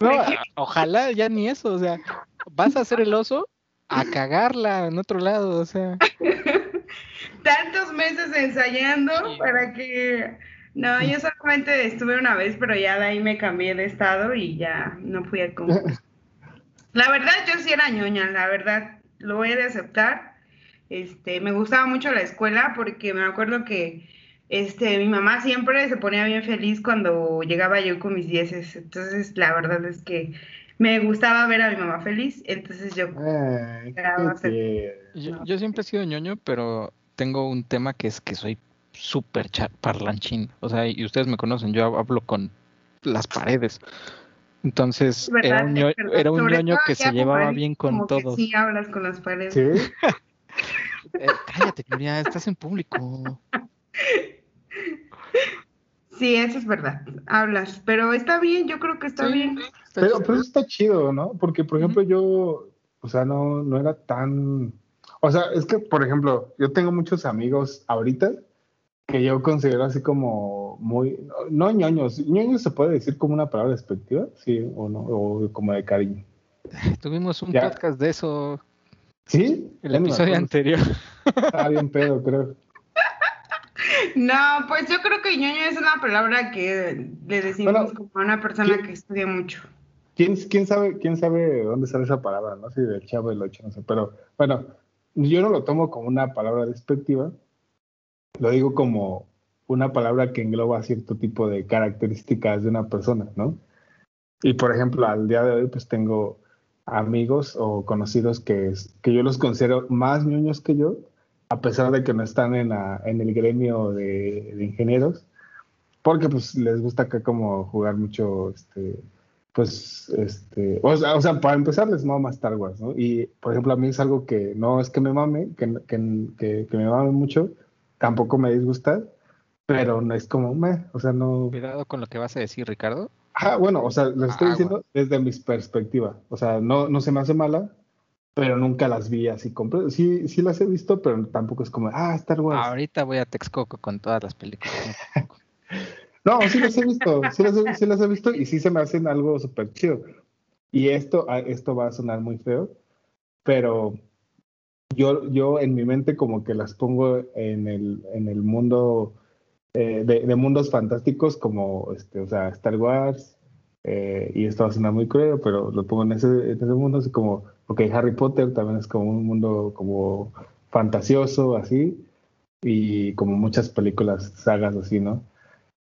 No, ojalá ya ni eso, o sea, vas a hacer el oso a cagarla en otro lado, o sea. tantos meses ensayando Sí. para que No, yo solamente estuve una vez, pero ya de ahí me cambié de estado y ya no fui al concurso. La verdad, yo sí era ñoña, la verdad, lo voy a aceptar. Este, me gustaba mucho la escuela porque me acuerdo que este, mi mamá siempre se ponía bien feliz cuando llegaba yo con mis dieces. Entonces, la verdad es que me gustaba ver a mi mamá feliz. Entonces, yo, yo, yo siempre he sido ñoño, pero tengo un tema que es que soy súper parlanchín. O sea, y ustedes me conocen, yo hablo con las paredes. Entonces, era un, ñoño, que se llevaba bien con todos. Sí, hablas con las paredes. ¿Sí? Eh, cállate, Gloria, estás en público. Sí, eso es verdad. Hablas, pero está bien, yo creo que está bien. pero, pero eso está chido, ¿no? Porque, por ejemplo, yo, o sea, no, no era tan. O sea, es que, por ejemplo, yo tengo muchos amigos ahorita que yo considero así como muy, no ñoños, ñoños se puede decir como una palabra despectiva, sí, o no, o como de cariño. Tuvimos un podcast de eso. ¿Sí? El episodio anterior. Está bien pedo, creo. No, pues yo creo que ñoño es una palabra que le decimos como a una persona que estudia mucho. ¿quién, ¿Quién sabe quién sabe dónde sale esa palabra? No sé, del chavo del ocho, no sé, pero bueno, yo no lo tomo como una palabra despectiva, lo digo como una palabra que engloba cierto tipo de características de una persona, ¿no? Y por ejemplo, al día de hoy, pues tengo amigos o conocidos que, que yo los considero más niños que yo, a pesar de que no están en, en el gremio de, ingenieros, porque pues les gusta acá como jugar mucho, este, pues, este, o sea, o sea, para empezar les mama Star Wars, ¿no? Y, por ejemplo, a mí es algo que no es que me mame, que, que, que me mame mucho, tampoco me disgusta, pero no es como, me, o sea, no... Cuidado con lo que vas a decir, Ricardo. Ah, bueno, o sea, lo estoy diciendo desde mi perspectiva. O sea, no, no se me hace mala, pero nunca las vi así completas. Sí, sí las he visto, pero tampoco es como, ah, Star Wars. Ahorita voy a Texcoco con todas las películas. no, sí las he visto, sí las he, sí las he visto y sí se me hacen algo súper chido. Y esto, ah, esto va a sonar muy feo, pero yo, yo en mi mente como que las pongo en el, en el mundo eh, de, mundos fantásticos como, este, o sea, Star Wars, eh, y esto va a sonar muy cruel, pero lo pongo en ese, en ese mundo, así como, ok, Harry Potter también es como un mundo como fantasioso, así, y como muchas películas, sagas así, ¿no?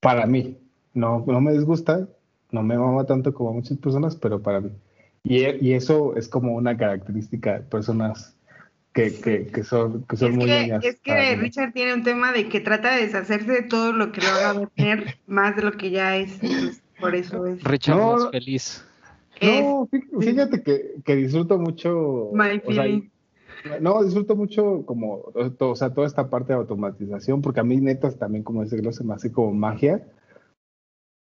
Para mí, no, no me disgusta, no me mama tanto como muchas personas, pero para mí. Y, y eso es como una característica de personas que, que, son, que son es muy que, Es que Richard tiene un tema de que trata de deshacerse de todo lo que lo haga tener más de lo que ya es. por eso es. Richard no, es feliz. No, fíjate que, que disfruto mucho. no, disfruto mucho como, o sea, toda esta parte de automatización, porque a mí netas también como ese se me hace como magia.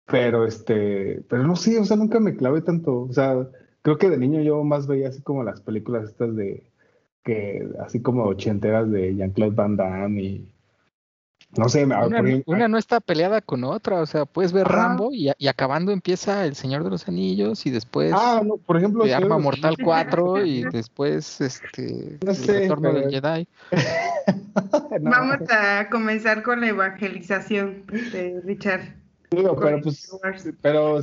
Pero este, pero no sé, o sea, nunca me clavé tanto. O sea, creo que de niño yo más veía así como las películas estas de, que así como ochenteras de Jean-Claude Van Damme y no sé, una, no está peleada con otra, o sea, puedes ver Rambo y, acabando empieza El Señor de los Anillos y después ah, no, por ejemplo, Arma Mortal 4 y después este no sé, El Retorno del Jedi. Vamos a comenzar con la evangelización de Richard. Pero pues, pero...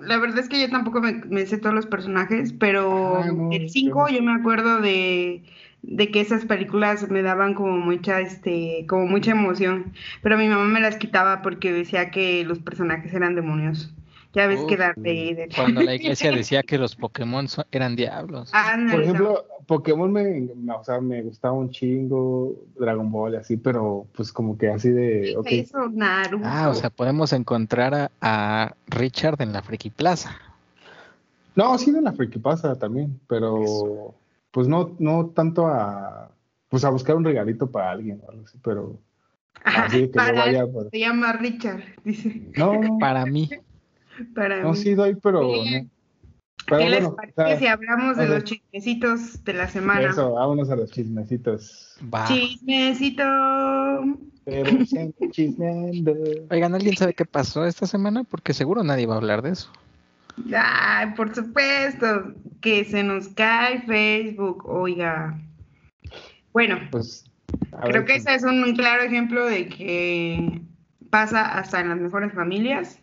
la, verdad es que yo tampoco me, sé todos los personajes, pero ah, el 5 yo me acuerdo de de que esas películas me daban como mucha, este, como mucha emoción, pero mi mamá me las quitaba porque decía que los personajes eran demonios. Ya ves que Darth Vader. Cuando la iglesia decía que los Pokémon eran diablos. Por ejemplo, Pokémon me, o sea, me gustaba un chingo, Dragon Ball y así, pero pues como que así de... Eso, Naruto. Ah, o sea, podemos encontrar a, Richard en la Friki Plaza. No, sí en la Friki Plaza también, pero pues no, no tanto a, pues a buscar un regalito para alguien o algo así, pero así que para, vaya, Se llama Richard, dice. No, para mí. Para no, sí doy, pero ¿Qué les parece si hablamos de los chismecitos de la semana? Eso, vámonos a los chismecitos. Va. Chismecito. Pero chismeando. Oigan, ¿alguien sabe qué pasó esta semana? Porque seguro nadie va a hablar de eso. Ay, por supuesto, que se nos cae Facebook, oiga. Bueno, pues, creo que ese es un claro ejemplo de que pasa hasta en las mejores familias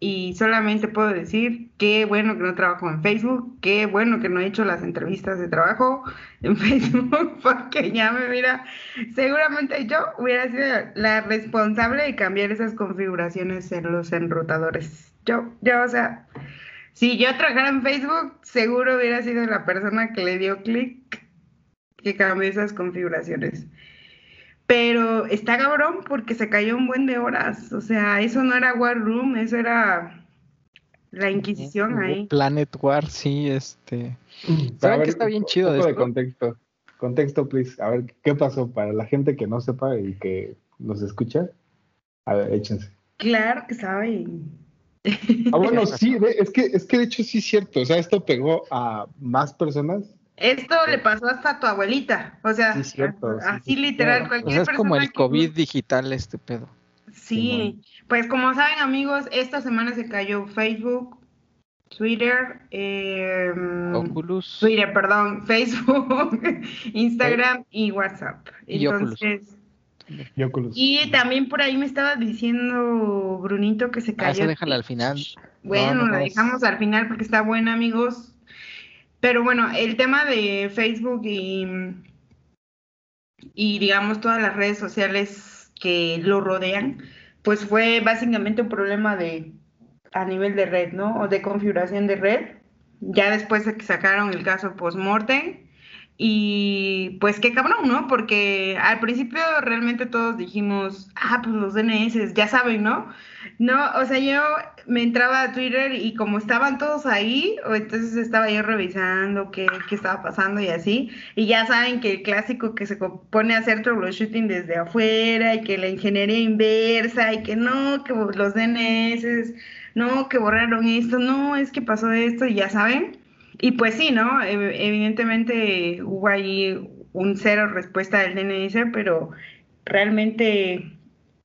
y solamente puedo decir qué bueno que no trabajo en Facebook, qué bueno que no he hecho las entrevistas de trabajo en Facebook, porque ya me mira, seguramente yo hubiera sido la responsable de cambiar esas configuraciones en los enrutadores. Yo, yo, o sea, si yo trabajara en Facebook, seguro hubiera sido la persona que le dio clic que cambió esas configuraciones. Pero está cabrón porque se cayó un buen de horas. O sea, eso no era War Room, eso era la Inquisición ahí. Planet War, sí, este. ¿Saben que está bien chido de contexto. Contexto, please. A ver, ¿qué pasó para la gente que no sepa y que nos escucha? A ver, échense. Claro que saben. Ah, bueno, sí, es que, es que de hecho sí es cierto. O sea, esto pegó a más personas esto le pasó hasta a tu abuelita, o sea, así literal, cualquier o sea, es como el COVID digital este pedo. Sí, pues como saben amigos, esta semana se cayó Facebook, Twitter, eh, Oculus. Twitter, perdón, Facebook, Instagram y WhatsApp. Entonces, y, Oculus. y también por ahí me estaba diciendo Brunito que se ah, cayó. Ah, eso déjala al final. Bueno, la dejamos al final porque está buena, amigos. Pero bueno, el tema de Facebook y, digamos todas las redes sociales que lo rodean, pues fue básicamente un problema de a nivel de red, ¿no? O de configuración de red. Ya después de que sacaron el caso post-mortem, y pues qué cabrón, ¿no? Porque al principio realmente todos dijimos, ah, pues los DNS, ya saben, ¿no? No, o sea, yo me entraba a Twitter y como estaban todos ahí, o entonces estaba yo revisando qué, qué estaba pasando y así, y ya saben que el clásico que se pone a hacer troubleshooting desde afuera y que la ingeniería inversa y que no, que los DNS, no, que borraron esto, no, es que pasó esto y ya saben. Y pues sí, ¿no? Evidentemente hubo ahí un cero respuesta del DNS, pero realmente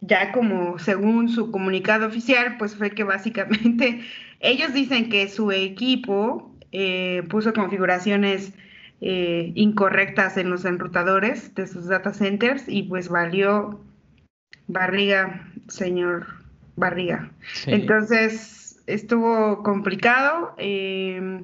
ya como según su comunicado oficial, pues fue que básicamente ellos dicen que su equipo eh, puso configuraciones eh, incorrectas en los enrutadores de sus data centers y pues valió barriga, señor barriga. Entonces estuvo complicado. Eh,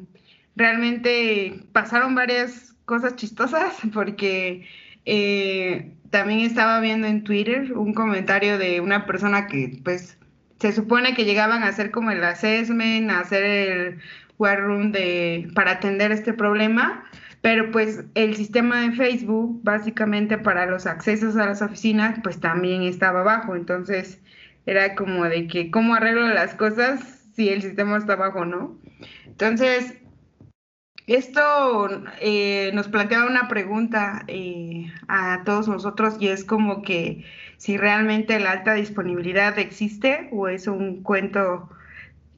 realmente pasaron varias cosas chistosas porque eh, también estaba viendo en Twitter un comentario de una persona que pues se supone que llegaban a hacer como el assessment, a hacer el war room de, para atender este problema, pero pues el sistema de Facebook básicamente para los accesos a las oficinas pues también estaba bajo, entonces era como de que cómo arreglo las cosas si el sistema está bajo, ¿no? Entonces, esto eh, nos planteaba una pregunta eh, a todos nosotros y es como que si realmente la alta disponibilidad existe o es un cuento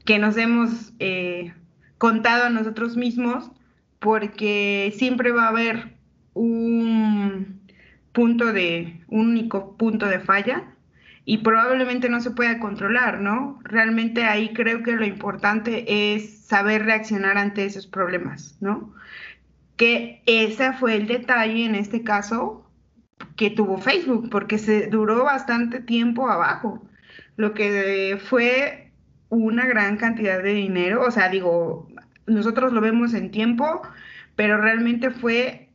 que nos hemos eh, contado a nosotros mismos porque siempre va a haber un punto de, un único punto de falla y probablemente no se pueda controlar, ¿no? Realmente ahí creo que lo importante es saber reaccionar ante esos problemas, ¿no? Que ese fue el detalle en este caso que tuvo Facebook, porque se duró bastante tiempo abajo, lo que fue una gran cantidad de dinero, o sea, digo, nosotros lo vemos en tiempo, pero realmente fue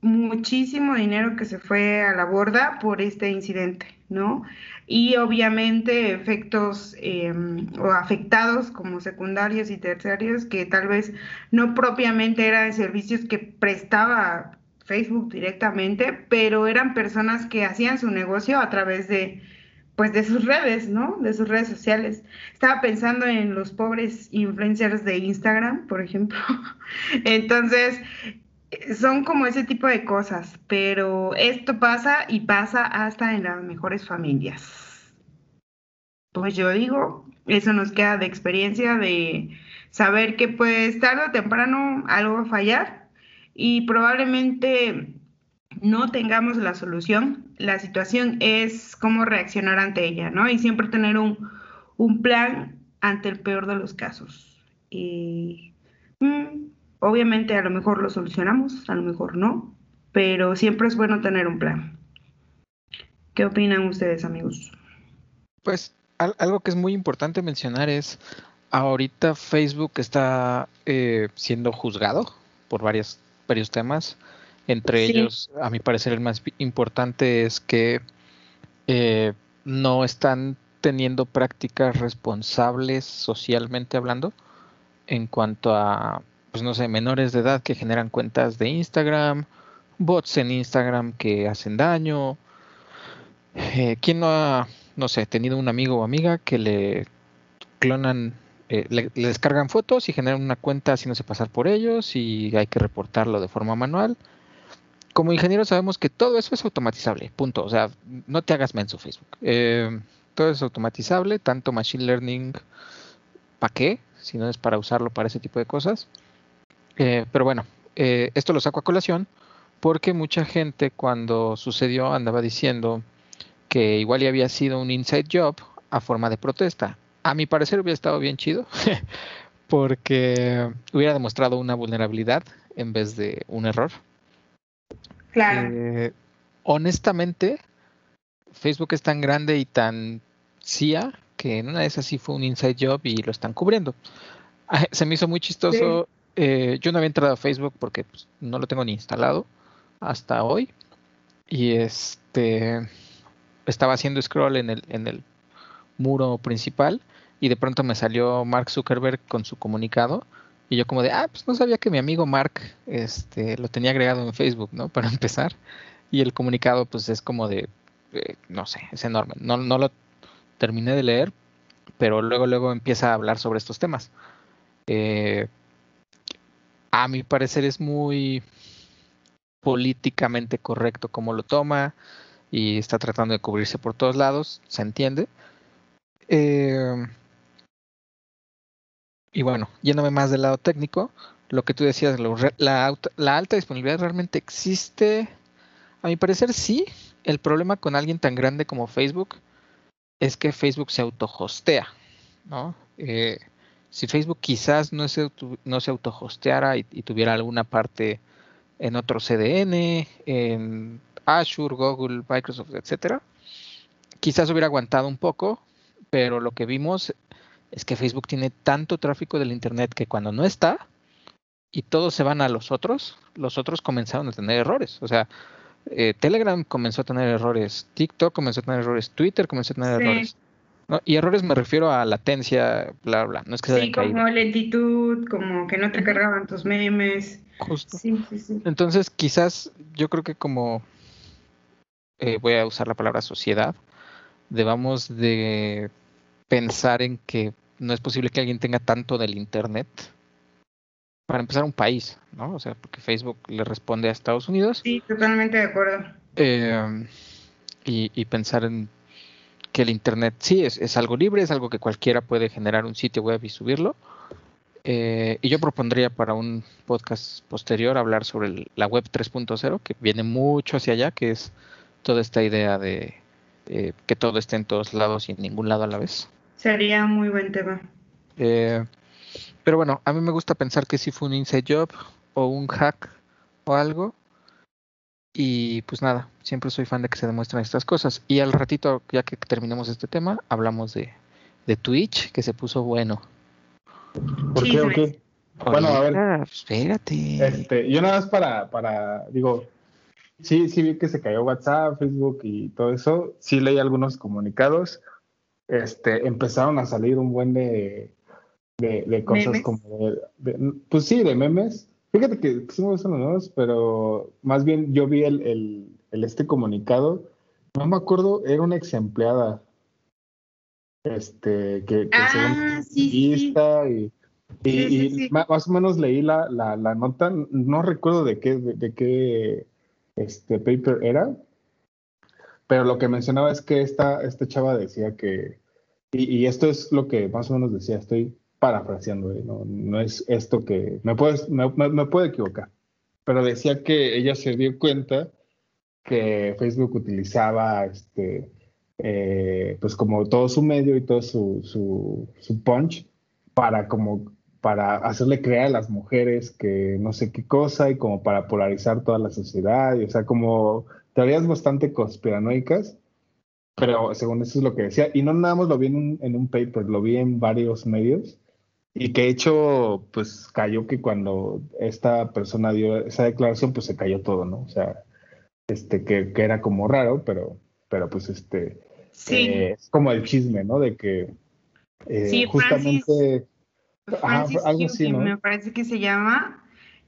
muchísimo dinero que se fue a la borda por este incidente. ¿no? Y obviamente efectos em, o afectados como secundarios y terciarios que tal vez no propiamente eran servicios que prestaba Facebook directamente, pero eran personas que hacían su negocio a través de pues de sus redes, ¿no? De sus redes sociales. Estaba pensando en los pobres influencers de Instagram, por ejemplo. Entonces, son como ese tipo de cosas, pero esto pasa y pasa hasta en las mejores familias. Pues yo digo, eso nos queda de experiencia de saber que pues tarde o temprano algo va a fallar y probablemente no tengamos la solución. La situación es cómo reaccionar ante ella, ¿no? Y siempre tener un, un plan ante el peor de los casos. Y mm, Obviamente a lo mejor lo solucionamos, a lo mejor no, pero siempre es bueno tener un plan. ¿Qué opinan ustedes, amigos? Pues algo que es muy importante mencionar es, ahorita Facebook está eh, siendo juzgado por varios, varios temas. Entre ellos, a mi parecer, el más importante es que eh, no están teniendo prácticas responsables socialmente hablando en cuanto a, pues no sé, menores de edad que generan cuentas de Instagram, bots en Instagram que hacen daño. Eh, ¿Quién no ha, no sé, tenido un amigo o amiga que le clonan, eh, le, descargan fotos y generan una cuenta haciéndose pasar por ellos y hay que reportarlo de forma manual? Como ingeniero sabemos que todo eso es automatizable, punto. O sea, no te hagas menso Facebook. Eh, todo es automatizable, tanto machine learning, ¿para qué? Si no es para usarlo para ese tipo de cosas. Eh, pero bueno, eh, esto lo saco a colación porque mucha gente cuando sucedió andaba diciendo que igual ya había sido un inside job a forma de protesta. A mi parecer hubiera estado bien chido porque hubiera demostrado una vulnerabilidad en vez de un error. Claro. Eh, honestamente, Facebook es tan grande y tan CIA que en una de esas sí fue un inside job y lo están cubriendo. Se me hizo muy chistoso. Eh, yo no había entrado a Facebook porque pues, no lo tengo ni instalado hasta hoy. Y este estaba haciendo scroll en el, en el muro principal y de pronto me salió Mark Zuckerberg con su comunicado y yo como de, ah, pues no sabía que mi amigo Mark este, lo tenía agregado en Facebook, ¿no? Para empezar. Y el comunicado pues es como de, eh, no sé, es enorme. No, no lo terminé de leer, pero luego, luego empieza a hablar sobre estos temas. Eh, a mi parecer es muy políticamente correcto como lo toma y está tratando de cubrirse por todos lados, se entiende. Eh, y bueno, yéndome más del lado técnico, lo que tú decías, la, alta disponibilidad realmente existe. A mi parecer sí. El problema con alguien tan grande como Facebook es que Facebook se autohostea, ¿no? Eh, si Facebook quizás no se, no se autohosteara y, y, tuviera alguna parte en otro CDN, en Azure, Google, Microsoft, etcétera, quizás hubiera aguantado un poco, pero lo que vimos es que Facebook tiene tanto tráfico del Internet que cuando no está y todos se van a los otros, los otros comenzaron a tener errores. O sea, eh, Telegram comenzó a tener errores, TikTok comenzó a tener errores, Twitter comenzó a tener errores. Y errores me refiero a latencia, bla, bla. No es que sí, como lentitud, como que no te cargaban tus memes. Justo. Sí, sí, sí. Entonces, quizás yo creo que como eh, voy a usar la palabra sociedad, debamos de pensar en que no es posible que alguien tenga tanto del Internet para empezar un país, ¿no? O sea, porque Facebook le responde a Estados Unidos. Sí, totalmente de acuerdo. Eh, y, pensar en que el Internet sí es, es, algo libre, es algo que cualquiera puede generar un sitio web y subirlo. Eh, y yo propondría para un podcast posterior hablar sobre la web 3.0, que viene mucho hacia allá, que es toda esta idea de eh, que todo esté en todos lados y en ningún lado a la vez. Sería muy buen tema. Eh, pero bueno, a mí me gusta pensar que sí fue un inside job o un hack o algo. Y pues nada, siempre soy fan de que se demuestren estas cosas. Y al ratito, ya que terminemos este tema, hablamos de, de Twitch, que se puso bueno. ¿Por qué o qué? Bueno, a ver. Espérate. Este, yo nada más para, para, digo, sí, sí vi que se cayó WhatsApp, Facebook y todo eso. Sí leí algunos comunicados este, empezaron a salir un buen de, de, cosas como, de, pues sí, de memes. Fíjate que sí me gustan los nuevos, pero más bien yo vi el, el, el, este comunicado, no me acuerdo, era una ex empleada, este, que, que ah, sí, y, y, más o menos leí la, la, la, nota, no recuerdo de qué, de, qué este paper era, pero lo que mencionaba es que esta, esta chava decía que, y, esto es lo que más o menos decía, estoy parafraseando, ¿eh? no, no, es esto que, me, puedes, me, me, puedo equivocar, pero decía que ella se dio cuenta que Facebook utilizaba este, eh, pues como todo su medio y todo su, su, su punch para como para hacerle creer a las mujeres que no sé qué cosa y como para polarizar toda la sociedad, y, o sea, como teorías bastante conspiranoicas pero según eso es lo que decía. Y no nada más lo vi en un, en un paper, lo vi en varios medios. Y que de hecho, pues cayó que cuando esta persona dio esa declaración, pues se cayó todo, ¿no? O sea, este, que, que era como raro, pero, pero pues este, sí. Eh, es como el chisme, ¿no? De que eh, sí, justamente, algo así, ¿no? Me parece que se llama,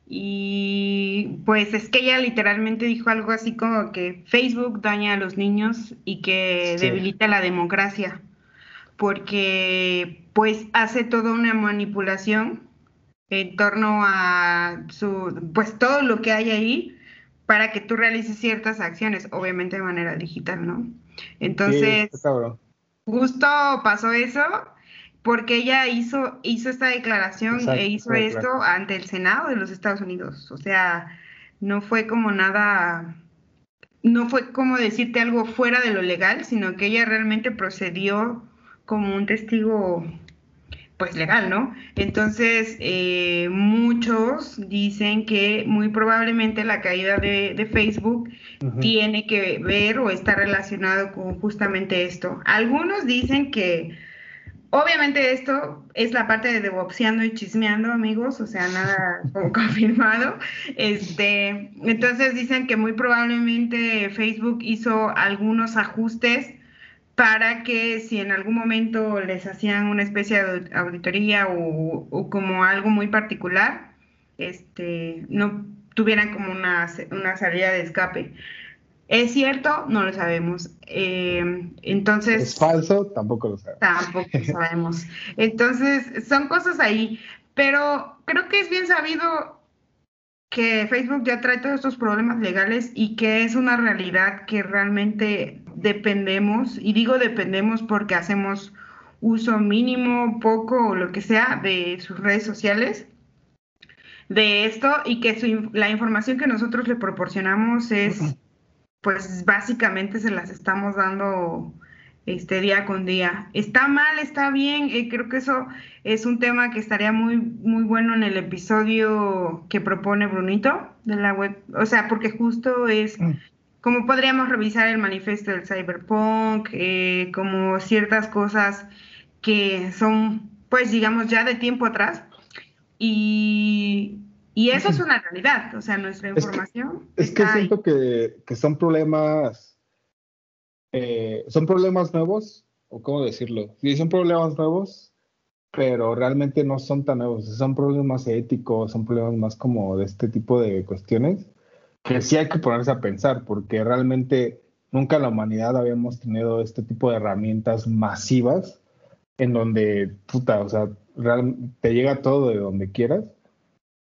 y pues es que ella literalmente dijo algo así como que Facebook daña a los niños y que debilita la democracia, porque pues hace toda una manipulación en torno a su, pues todo lo que hay ahí para que tú realices ciertas acciones, obviamente de manera digital, ¿no? Entonces, justo pasó eso porque ella hizo, hizo esta declaración e hizo esto ante el Senado de los Estados Unidos. O sea, no fue como nada, no fue como decirte algo fuera de lo legal, sino que ella realmente procedió como un testigo pues legal, ¿no? Entonces, eh, muchos dicen que muy probablemente la caída de, Facebook tiene que ver o está relacionado con justamente esto. Algunos dicen que Obviamente esto es la parte de deboxeando y chismeando, amigos, o sea, nada como confirmado. Este, entonces dicen que muy probablemente Facebook hizo algunos ajustes para que si en algún momento les hacían una especie de auditoría o, como algo muy particular, este, no tuvieran como una, una salida de escape. ¿Es cierto? No lo sabemos. Eh, entonces. ¿Es falso? Tampoco lo sabemos. Tampoco lo sabemos. Entonces, son cosas ahí. Pero creo que es bien sabido que Facebook ya trae todos estos problemas legales y que es una realidad que realmente dependemos, y digo dependemos porque hacemos uso mínimo, poco o lo que sea de sus redes sociales, de esto, y que la información que nosotros le proporcionamos es pues básicamente se las estamos dando este día con día. Está mal, está bien, eh, creo que eso es un tema que estaría muy, muy bueno en el episodio que propone Brunito de la web, o sea, porque justo es mm. Como podríamos revisar el manifiesto del cyberpunk, eh, como ciertas cosas que son, pues digamos, ya de tiempo atrás. Y, y eso es una realidad, o sea, nuestra información. Es que, siento que, son problemas, eh, son problemas nuevos, o cómo decirlo, sí, son problemas nuevos, pero realmente no son tan nuevos, son problemas éticos, son problemas más como de este tipo de cuestiones, que sí hay que ponerse a pensar, porque realmente nunca en la humanidad habíamos tenido este tipo de herramientas masivas en donde, puta, o sea, te llega todo de donde quieras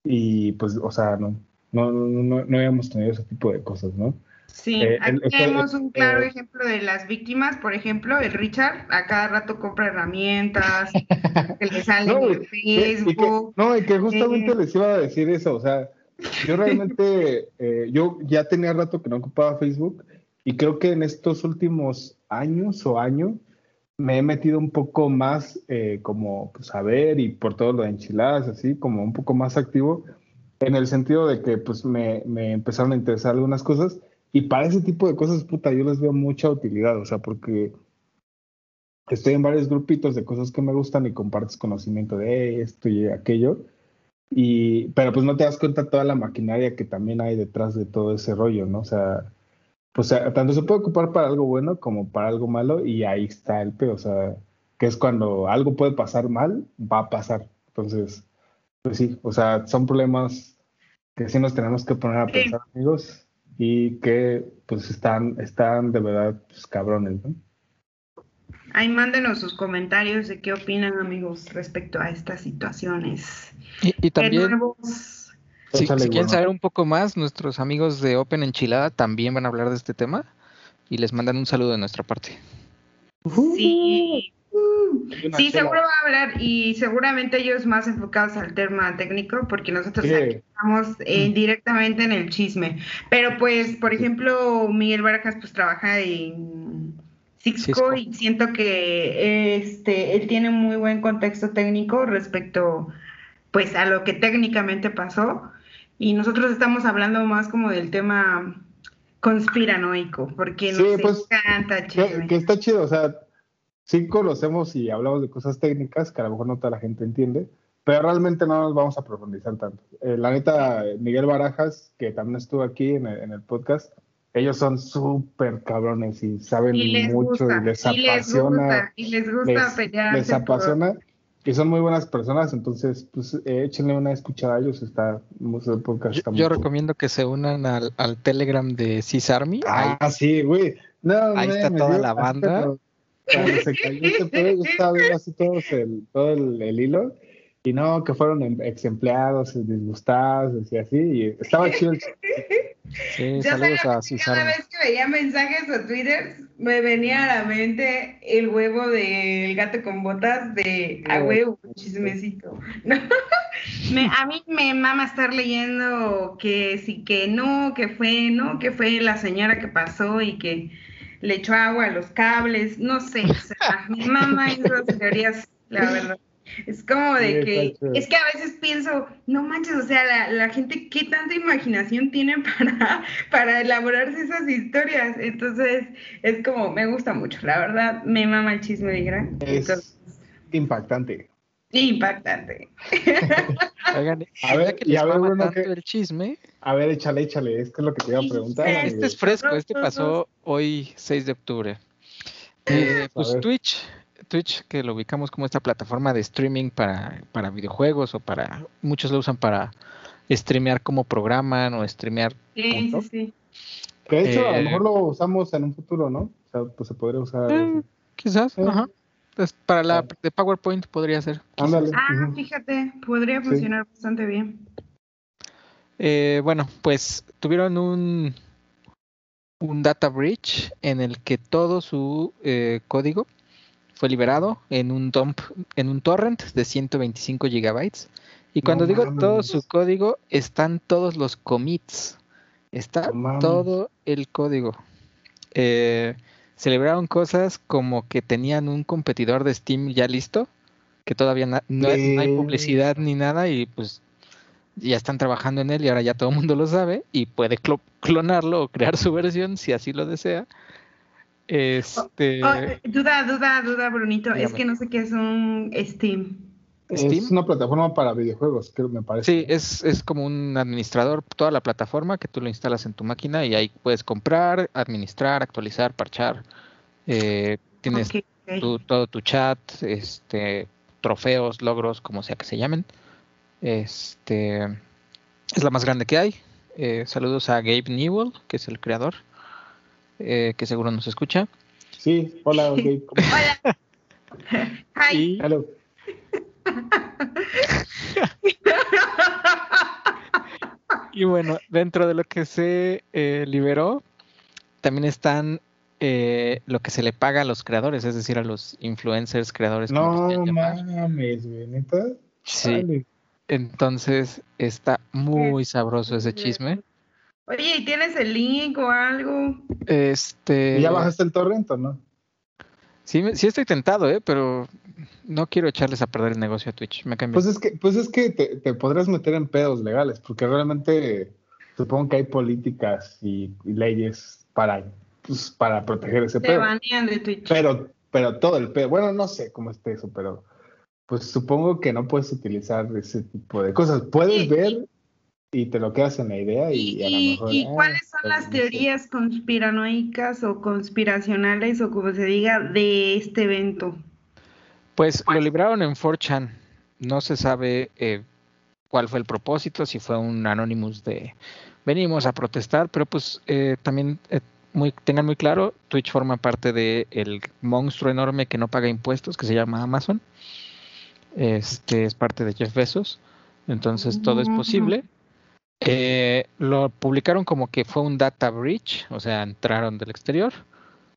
y pues, o sea, no, no, no, no habíamos tenido ese tipo de cosas, ¿no? Sí, eh, aquí tenemos un claro eh, ejemplo de las víctimas, por ejemplo, el Richard a cada rato compra herramientas que le salen en Facebook. no, y que justamente eh, les iba a decir eso, o sea, yo realmente, yo ya tenía rato que no ocupaba Facebook y creo que en estos últimos años o año me he metido un poco más eh, como pues, a ver y por todo lo de enchiladas, así como un poco más activo, en el sentido de que pues me, me, empezaron a interesar algunas cosas y para ese tipo de cosas, puta, yo les veo mucha utilidad, o sea, porque estoy en varios grupitos de cosas que me gustan y compartes conocimiento de esto y aquello, y, pero pues no te das cuenta toda la maquinaria que también hay detrás de todo ese rollo, ¿no? O sea, pues tanto se puede ocupar para algo bueno como para algo malo y ahí está el peor, o sea, que es cuando algo puede pasar mal, va a pasar. Entonces, pues sí, o sea, son problemas que sí nos tenemos que poner a pensar, amigos, y que pues están, están de verdad pues, cabrones, ¿no? Ahí mándenos sus comentarios de qué opinan, amigos, respecto a estas situaciones. Y, también... Si, quieren saber un poco más, nuestros amigos de Open Enchilada también van a hablar de este tema y les mandan un saludo de nuestra parte. Sí. Sí, seguro va a hablar y seguramente ellos más enfocados al tema técnico porque nosotros estamos eh, directamente en el chisme. Pero pues, por ejemplo, Miguel Barajas pues trabaja en Cisco, y siento que este él tiene muy buen contexto técnico respecto pues a lo que técnicamente pasó. Y nosotros estamos hablando más como del tema conspiranoico, porque nos pues, encanta que, que, está chido, o sea, sí conocemos y hablamos de cosas técnicas que a lo mejor no toda la gente entiende, pero realmente no nos vamos a profundizar tanto. Eh, la neta, Miguel Barajas, que también estuvo aquí en el, podcast, ellos son súper cabrones y saben mucho y les apasiona. y les gusta pelear. Les apasiona y son muy buenas personas, entonces pues eh, échenle una escuchada a ellos, está, el podcast Yo, yo recomiendo que se unan al, al Telegram de Cisarmy. Ah, sí, güey. ahí está toda la banda. Cuando se cayó ese pedo, yo estaba viendo así todo el, todo el hilo y no, que fueron em, ex empleados disgustados y así, y estaba chido. Sí, saludos a Cada vez que veía mensajes o Twitter, me venía a la mente el huevo del gato con botas de a huevo, chismecito. me, a mí me mama estar leyendo que sí, que no, que fue, no, que fue la señora que pasó y que le echó agua a los cables, no sé, o sea, mi mamá esas teorías, la verdad. Es como de que, es que a veces pienso, no manches, o sea, la, la, gente, ¿qué tanta imaginación tiene para, para elaborarse esas historias? Entonces, es como, me gusta mucho, la verdad, me mama el chisme de gran. Es impactante. Impactante. Oigan, a ver, y a ver, Bruno, que, el chisme. A ver, échale, échale, es que es lo que te iba a preguntar. Este es fresco, este pasó hoy 6 de octubre. Eh, pues Twitch Twitch, que lo ubicamos como esta plataforma de streaming para, para videojuegos o para, muchos lo usan para streamear como programan o streamear. Sí, sí, sí. Que de hecho a lo mejor lo usamos en un futuro, ¿no? O sea, pues se podría usar. Eh, quizás, ajá. Pues para la de PowerPoint podría ser. Ándale. Ah, fíjate, podría funcionar bastante bien. Eh, bueno, pues tuvieron un, un data breach en el que todo su eh, código fue liberado en un dump, en un torrent de 125 gigabytes. Y cuando digo todo su código, están todos los commits. Está todo el código. Eh, se liberaron cosas como que tenían un competidor de Steam ya listo, que todavía no, hay publicidad ni nada y pues ya están trabajando en él y ahora ya todo el mundo lo sabe y puede clonarlo o crear su versión si así lo desea. Este. Oh, oh, duda, duda, duda, Brunito. Es que no sé qué es un Steam. Steam. Es una plataforma para videojuegos, creo, me parece. Sí, es, es como un administrador, toda la plataforma que tú lo instalas en tu máquina y ahí puedes comprar, administrar, actualizar, parchar. Eh, tienes todo tu chat, este, trofeos, logros, como sea que se llamen. Este es la más grande que hay. Eh, saludos a Gabe Newell, que es el creador. Eh, que seguro nos escucha. Sí, hola, okay. hola. Hi. Y... Hello. y bueno, dentro de lo que se eh, liberó, también están eh, lo que se le paga a los creadores, es decir, a los influencers, creadores. No mames, güey, ¿neta? Sí. Entonces está muy sabroso ese chisme. Oye, ¿y tienes el link o algo? Este. ¿Y ya bajaste el torrent o no? Sí, sí estoy tentado, ¿eh? Pero no quiero echarles a perder el negocio a Twitch. Me cambié. Pues es que, pues es que te, podrás meter en pedos legales, porque realmente supongo que hay políticas y, leyes para, pues, para proteger ese pedo. banean de Twitch. Pero, pero todo el pedo, bueno, no sé cómo esté eso, pero pues supongo que no puedes utilizar ese tipo de cosas. Puedes ver y te lo quedas en la idea y, a lo mejor... ¿Y cuáles son pues, las teorías conspiranoicas o conspiracionales o como se diga de este evento? Pues lo libraron en 4chan. No se sabe eh, cuál fue el propósito, si fue un Anonymous de venimos a protestar, pero pues eh, también eh, muy, tengan muy claro, Twitch forma parte del el monstruo enorme que no paga impuestos, que se llama Amazon. Este es parte de Jeff Bezos. Entonces todo es posible. Eh, lo publicaron como que fue un data breach, o sea, entraron del exterior,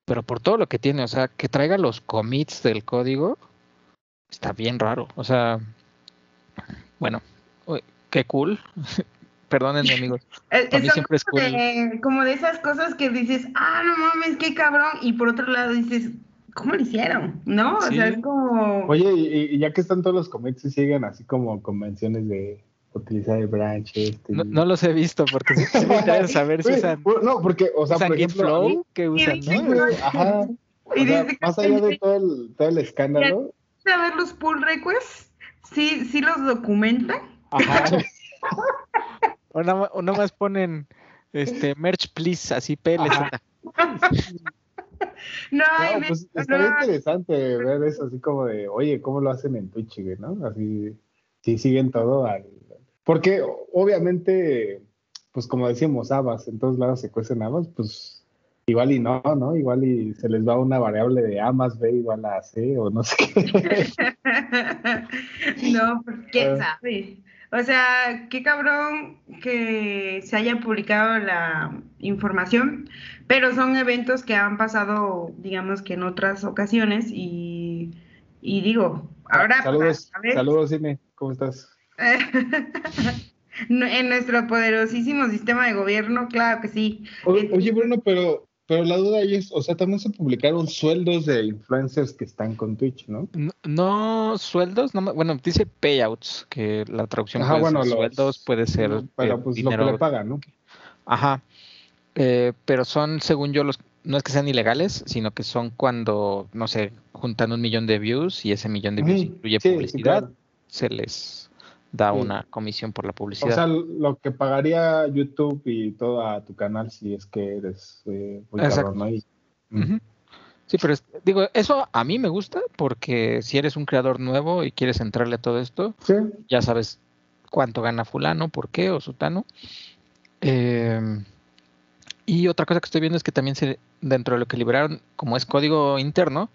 pero por todo lo que tiene, o sea, que traiga los commits del código, está bien raro, o sea, bueno, qué cool. Perdónenme, amigos. A mí siempre es cool. como de esas cosas que dices, ah, no mames, qué cabrón, y por otro lado dices, ¿cómo lo hicieron? ¿No? O sea, es como. Oye, y, ya que están todos los commits y siguen así como convenciones de utilizar el branch. Este, no, los he visto porque sí, me saber si usan. No, porque, o sea, por ejemplo. Flow, que usan, ¿no? Ajá. más allá de todo el, todo el escándalo. A ver los pull requests, sí, sí los documentan. Ajá. o, nada, más ponen este merch please, así PLZ. No, no pues estaría interesante ver eso, así como de, oye, ¿cómo lo hacen en Twitch, ¿no? Así, si siguen todo al... Porque obviamente, pues como decíamos, habas, en todos lados se cuecen habas, pues igual y no, ¿no? Igual y se les va una variable de A más B igual a C o no sé qué. no, pues quién ah. sabe. O sea, qué cabrón que se haya publicado la información, pero son eventos que han pasado, digamos que en otras ocasiones y, digo, ahora... Saludos, saludos, Cine, ¿cómo estás? en nuestro poderosísimo sistema de gobierno, claro que sí. oye, Bruno, pero pero la duda ahí es, o sea, también se publicaron sueldos de influencers que están con Twitch, ¿no? No, sueldos, no, bueno, dice payouts, que la traducción Ajá, bueno, sueldos puede ser pero, eh, pues, lo que le pagan, ¿no? Ajá. Eh, pero son, según yo, los no es que sean ilegales, sino que son cuando, no sé, juntan un millón de views y ese millón de views incluye publicidad, se les da una comisión por la publicidad. O sea, lo que pagaría YouTube y todo a tu canal si es que eres eh, Sí, pero digo, eso a mí me gusta porque si eres un creador nuevo y quieres entrarle a todo esto, ya sabes cuánto gana fulano, por qué o sutano. Em, y otra cosa que estoy viendo es que también se, dentro de lo que liberaron, como es código interno,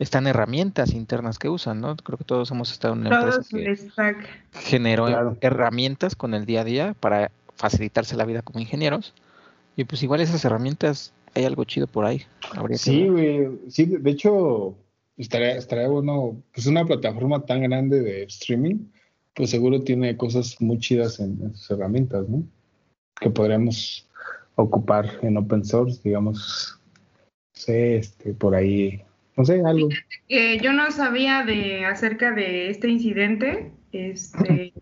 están herramientas internas que usan, ¿no? Creo que todos hemos estado en una empresa que generó herramientas con el día a día para facilitarse la vida como ingenieros. Y pues igual esas herramientas, hay algo chido por ahí. sí, güey. Sí, de hecho, estaría, estaría bueno, pues una plataforma tan grande de streaming, pues seguro tiene cosas muy chidas en, sus herramientas, ¿no? Que podríamos ocupar en open source, digamos, sé, este, por ahí no sé, algo. yo no sabía de acerca de este incidente, este,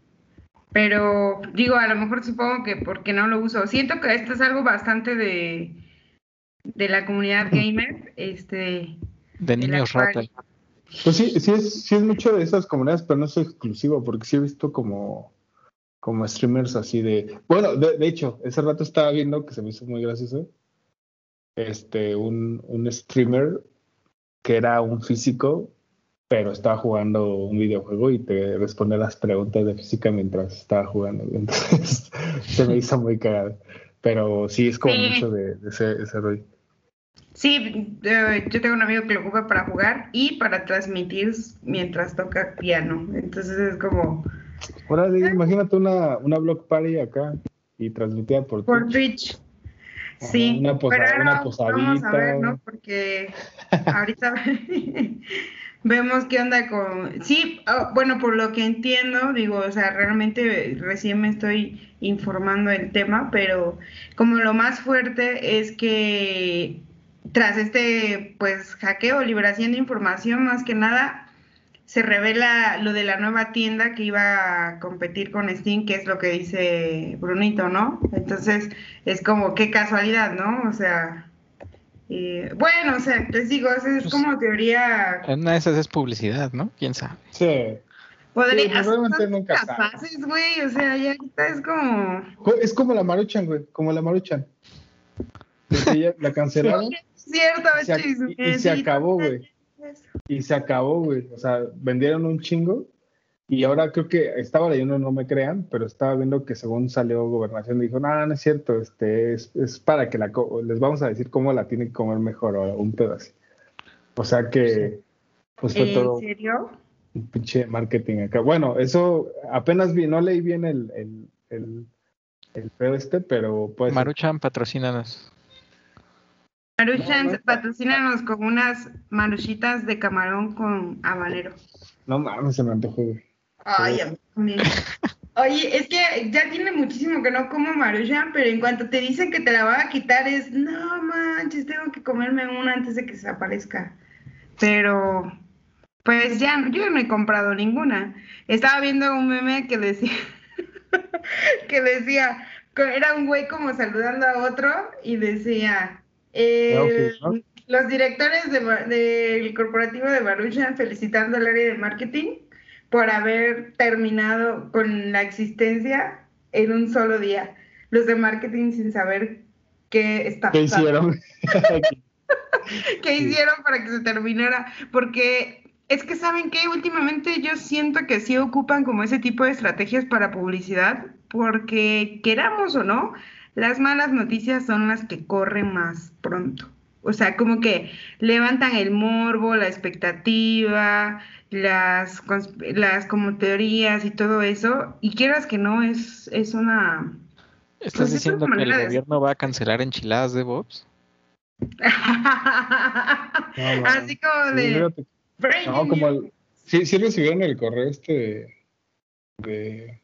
pero digo, a lo mejor supongo que porque no lo uso. Siento que esto es algo bastante de, de la comunidad gamer, este. De niños rata. Pues sí, sí es, sí es mucho de esas comunidades, pero no es exclusivo, porque sí he visto como, como streamers así de. Bueno, de, de hecho, ese rato estaba viendo que se me hizo muy gracioso. Este, un, un streamer que era un físico, pero estaba jugando un videojuego y te responde las preguntas de física mientras estaba jugando. Entonces se me hizo muy cagado. Pero sí, es como mucho de, ese, ese rollo. Sí, yo tengo un amigo que lo ocupa para jugar y para transmitir mientras toca piano. Entonces es como... Ahora, imagínate una, una block party acá y transmitida por, por Twitch. Sí, una, Vamos a ver, ¿no? Porque ahorita vemos qué onda con... Sí, oh, bueno, por lo que entiendo, digo, o sea, realmente recién me estoy informando del tema, pero como lo más fuerte es que tras este, pues, hackeo, liberación de información, más que nada, se revela lo de la nueva tienda que iba a competir con Steam, que es lo que dice Brunito, ¿no? Entonces es como qué casualidad, ¿no? O sea, eh, bueno, o sea, les digo, es, es pues, como teoría. Una de esas es publicidad, ¿no? ¿Quién sabe? Sí. Podría, sí, nunca capaces, güey, o sea, ya es como... Es como la Maruchan, güey, como la Maruchan. la cancelaron. cierto, y, y se acabó, güey. Y se acabó, güey. O sea, vendieron un chingo. Y ahora creo que estaba leyendo, no me crean, pero estaba viendo que según salió gobernación, dijo, no, no es cierto, este es, es para que la, les vamos a decir cómo la tiene que comer mejor o un pedo así. O sea que, pues fue todo. ¿En serio? Un pinche marketing acá. Bueno, eso apenas vi, no leí bien el, el, el, el pedo este, pero pues. Maruchan, patrocínanos. Maruchan, patrocínanos con unas maruchitas de camarón con habanero. No mames, se me antojó, Ay, a mí Oye, es que ya tiene muchísimo que no como maruchan, pero en cuanto te dicen que te la va a quitar es, no manches, tengo que comerme una antes de que se aparezca. Pero, pues ya, yo no he comprado ninguna. Estaba viendo un meme que decía, que decía, era un güey como saludando a otro y decía, los directores del corporativo de Baruchan felicitando al área de marketing por haber terminado con la existencia en un solo día. Los de marketing sin saber qué está ¿Qué hicieron? ¿Qué hicieron para que se terminara? Porque es que saben que últimamente yo siento que sí ocupan como ese tipo de estrategias para publicidad, porque queramos o no, las malas noticias son las que corren más pronto. O sea, como que levantan el morbo, la expectativa, las, las como teorías y todo eso, y quieras que no, es, es una... ¿Estás pues, diciendo que el gobierno va a cancelar enchiladas de Bobs? Así como de... No, como el, sí, sí recibieron el correo este de,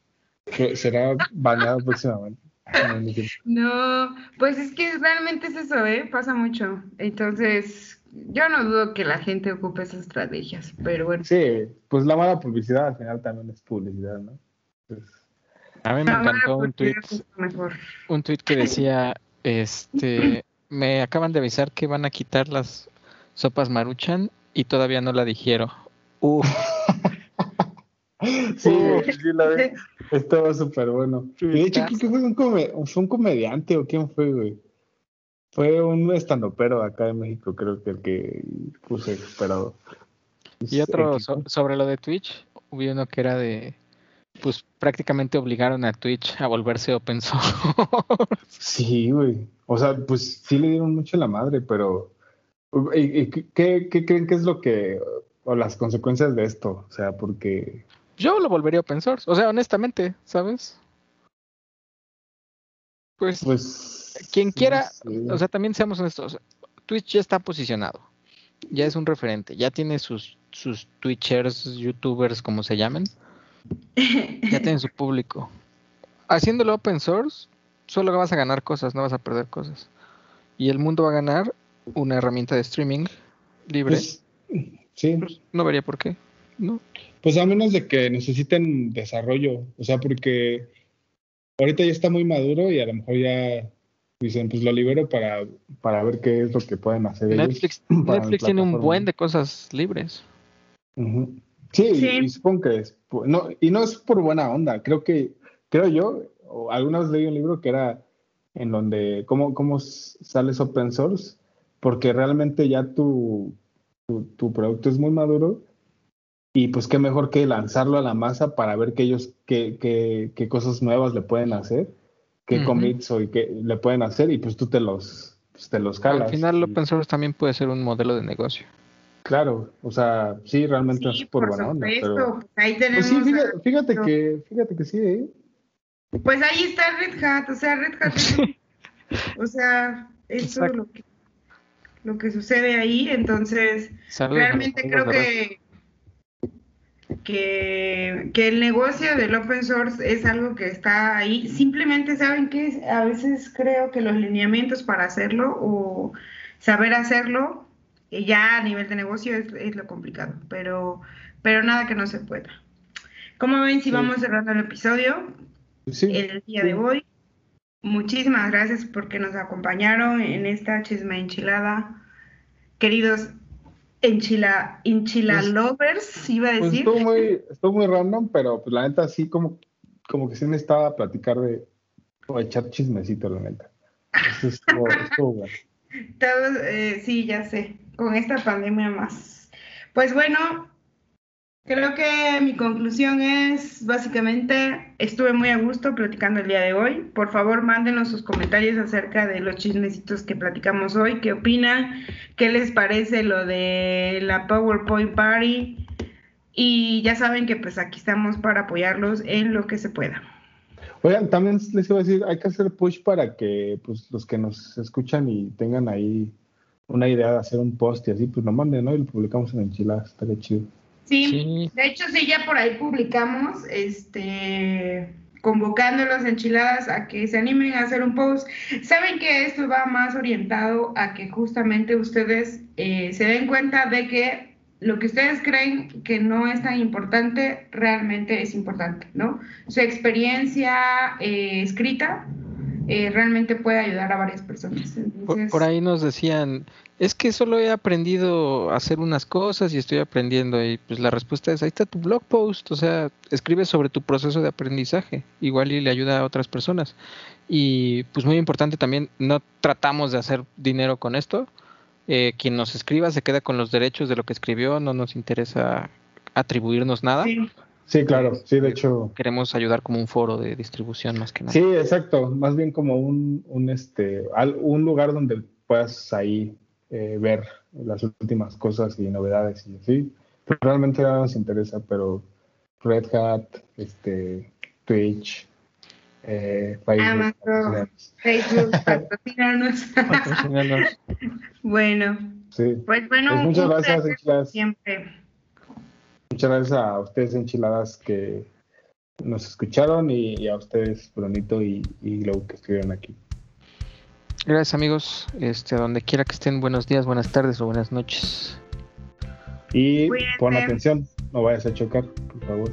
que será bañado próximamente. No, pues es que realmente es eso, ¿eh? Pasa mucho. Entonces, yo no dudo que la gente ocupe esas estrategias, pero bueno. Sí, pues la mala publicidad al final también es publicidad, ¿no? a mí me encantó un tweet, un tweet que decía, este, me acaban de avisar que van a quitar las sopas maruchan y todavía no la dijeron. Uf. sí, sí, la vi. Estaba súper bueno. de hecho, ¿quién fue un, fue un comediante o quién fue, güey? Fue un estandopero de acá de México, creo que el que puse esperado. Y otro sobre lo de Twitch, hubo uno que era de, pues prácticamente obligaron a Twitch a volverse open source. Sí, güey. O sea, pues sí le dieron mucho la madre, pero ¿qué, ¿qué, creen que es lo que, o las consecuencias de esto? O sea, porque... Yo lo volvería open source, o sea, honestamente, ¿sabes? Pues, pues quien quiera, o sea, también seamos honestos, Twitch ya está posicionado, ya es un referente, ya tiene sus, sus Twitchers, YouTubers, como se llamen, ya tiene su público. Haciéndolo open source, solo vas a ganar cosas, no vas a perder cosas. Y el mundo va a ganar una herramienta de streaming libre. Pues, sí. No vería por qué. No. Pues a menos de que necesiten desarrollo, o sea, porque ahorita ya está muy maduro y a lo mejor ya dicen, pues lo libero para, para ver qué es lo que pueden hacer Netflix, Netflix tiene un buen de cosas libres. sí, Y, supongo que es, no, y no es por buena onda, creo que, creo yo, o alguna vez leí un libro que era en donde, ¿cómo, cómo sales open source? Porque realmente ya tu, tu, producto es muy maduro y pues qué mejor que lanzarlo a la masa para ver qué ellos, qué, qué, qué cosas nuevas le pueden hacer qué commits o qué le pueden hacer y pues tú te los, pues, te los calas. Al final lo open source también puede ser un modelo de negocio. Claro, o sea, sí, realmente es por, buena. Pero... Pues ahí tenemos pues sí, fíjate, que, fíjate que sí, ¿eh? Pues ahí está Red Hat, o sea, Red Hat, o sea, eso es lo que, lo que sucede ahí, entonces, realmente creo que que, el negocio del open source es algo que está ahí. Simplemente saben que a veces creo que los lineamientos para hacerlo o saber hacerlo eh, ya a nivel de negocio es, lo complicado, pero, pero nada que no se pueda. Como ven, si vamos cerrando el episodio, el día de hoy, muchísimas gracias porque nos acompañaron en esta chisma enchilada. Queridos Enchila, enchila pues, lovers, iba a pues, decir. estuvo, muy, estuvo muy random, pero pues la neta sí como, como que sí necesitaba platicar de o echar chismecito, la neta. estuvo, estuvo bueno. Todos, eh, sí, ya sé, con esta pandemia más. Pues bueno, Creo que mi conclusión es, básicamente, estuve muy a gusto platicando el día de hoy. Por favor, mándenos sus comentarios acerca de los chismecitos que platicamos hoy. ¿Qué opinan? ¿Qué les parece lo de la PowerPoint Party? Y ya saben que pues aquí estamos para apoyarlos en lo que se pueda. Oigan, también les iba a decir, hay que hacer push para que pues los que nos escuchan y tengan ahí una idea de hacer un post y así, pues lo manden, ¿no? Y lo publicamos en Enchiladas, estaría chido. Sí, de hecho sí, ya por ahí publicamos, este, convocando las enchiladas a que se animen a hacer un post. Saben que esto va más orientado a que justamente ustedes eh, se den cuenta de que lo que ustedes creen que no es tan importante, realmente es importante, ¿no? Su experiencia eh, escrita eh, realmente puede ayudar a varias personas. por, ahí nos decían, es que solo he aprendido a hacer unas cosas y estoy aprendiendo y pues la respuesta es, ahí está tu blog post, o sea, escribe sobre tu proceso de aprendizaje, igual y le ayuda a otras personas. Y pues muy importante también, no tratamos de hacer dinero con esto. Eh, quien nos escriba se queda con los derechos de lo que escribió, no nos interesa atribuirnos nada. Sí. Claro, sí, de hecho. Queremos ayudar como un foro de distribución más que nada. Sí, exacto, más bien como un, un, este, un lugar donde puedas ahí eh, ver las últimas cosas y novedades y así. Pero realmente no nos interesa, pero Red Hat, este, Twitch, eh, Amazon, Facebook, patrocinarnos. bueno. Sí. Pues bueno, pues muchas gracias, enchiladas. Siempre. Muchas gracias a ustedes, enchiladas, que nos escucharon y, a ustedes, Brunito y, y Glow, que estuvieron aquí. Gracias, amigos. Este, donde quiera que estén, buenos días, buenas tardes o buenas noches. Y pon atención, no vayas a chocar, por favor.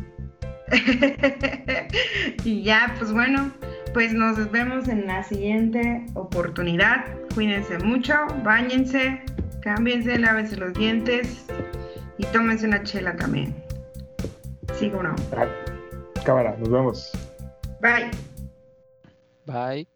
y ya, pues bueno, pues nos vemos en la siguiente oportunidad. Cuídense mucho, bañense, cámbiense, lávense los dientes y tómense una chela también. ¿Sí o no? Cámara, nos vemos. Bye. Bye.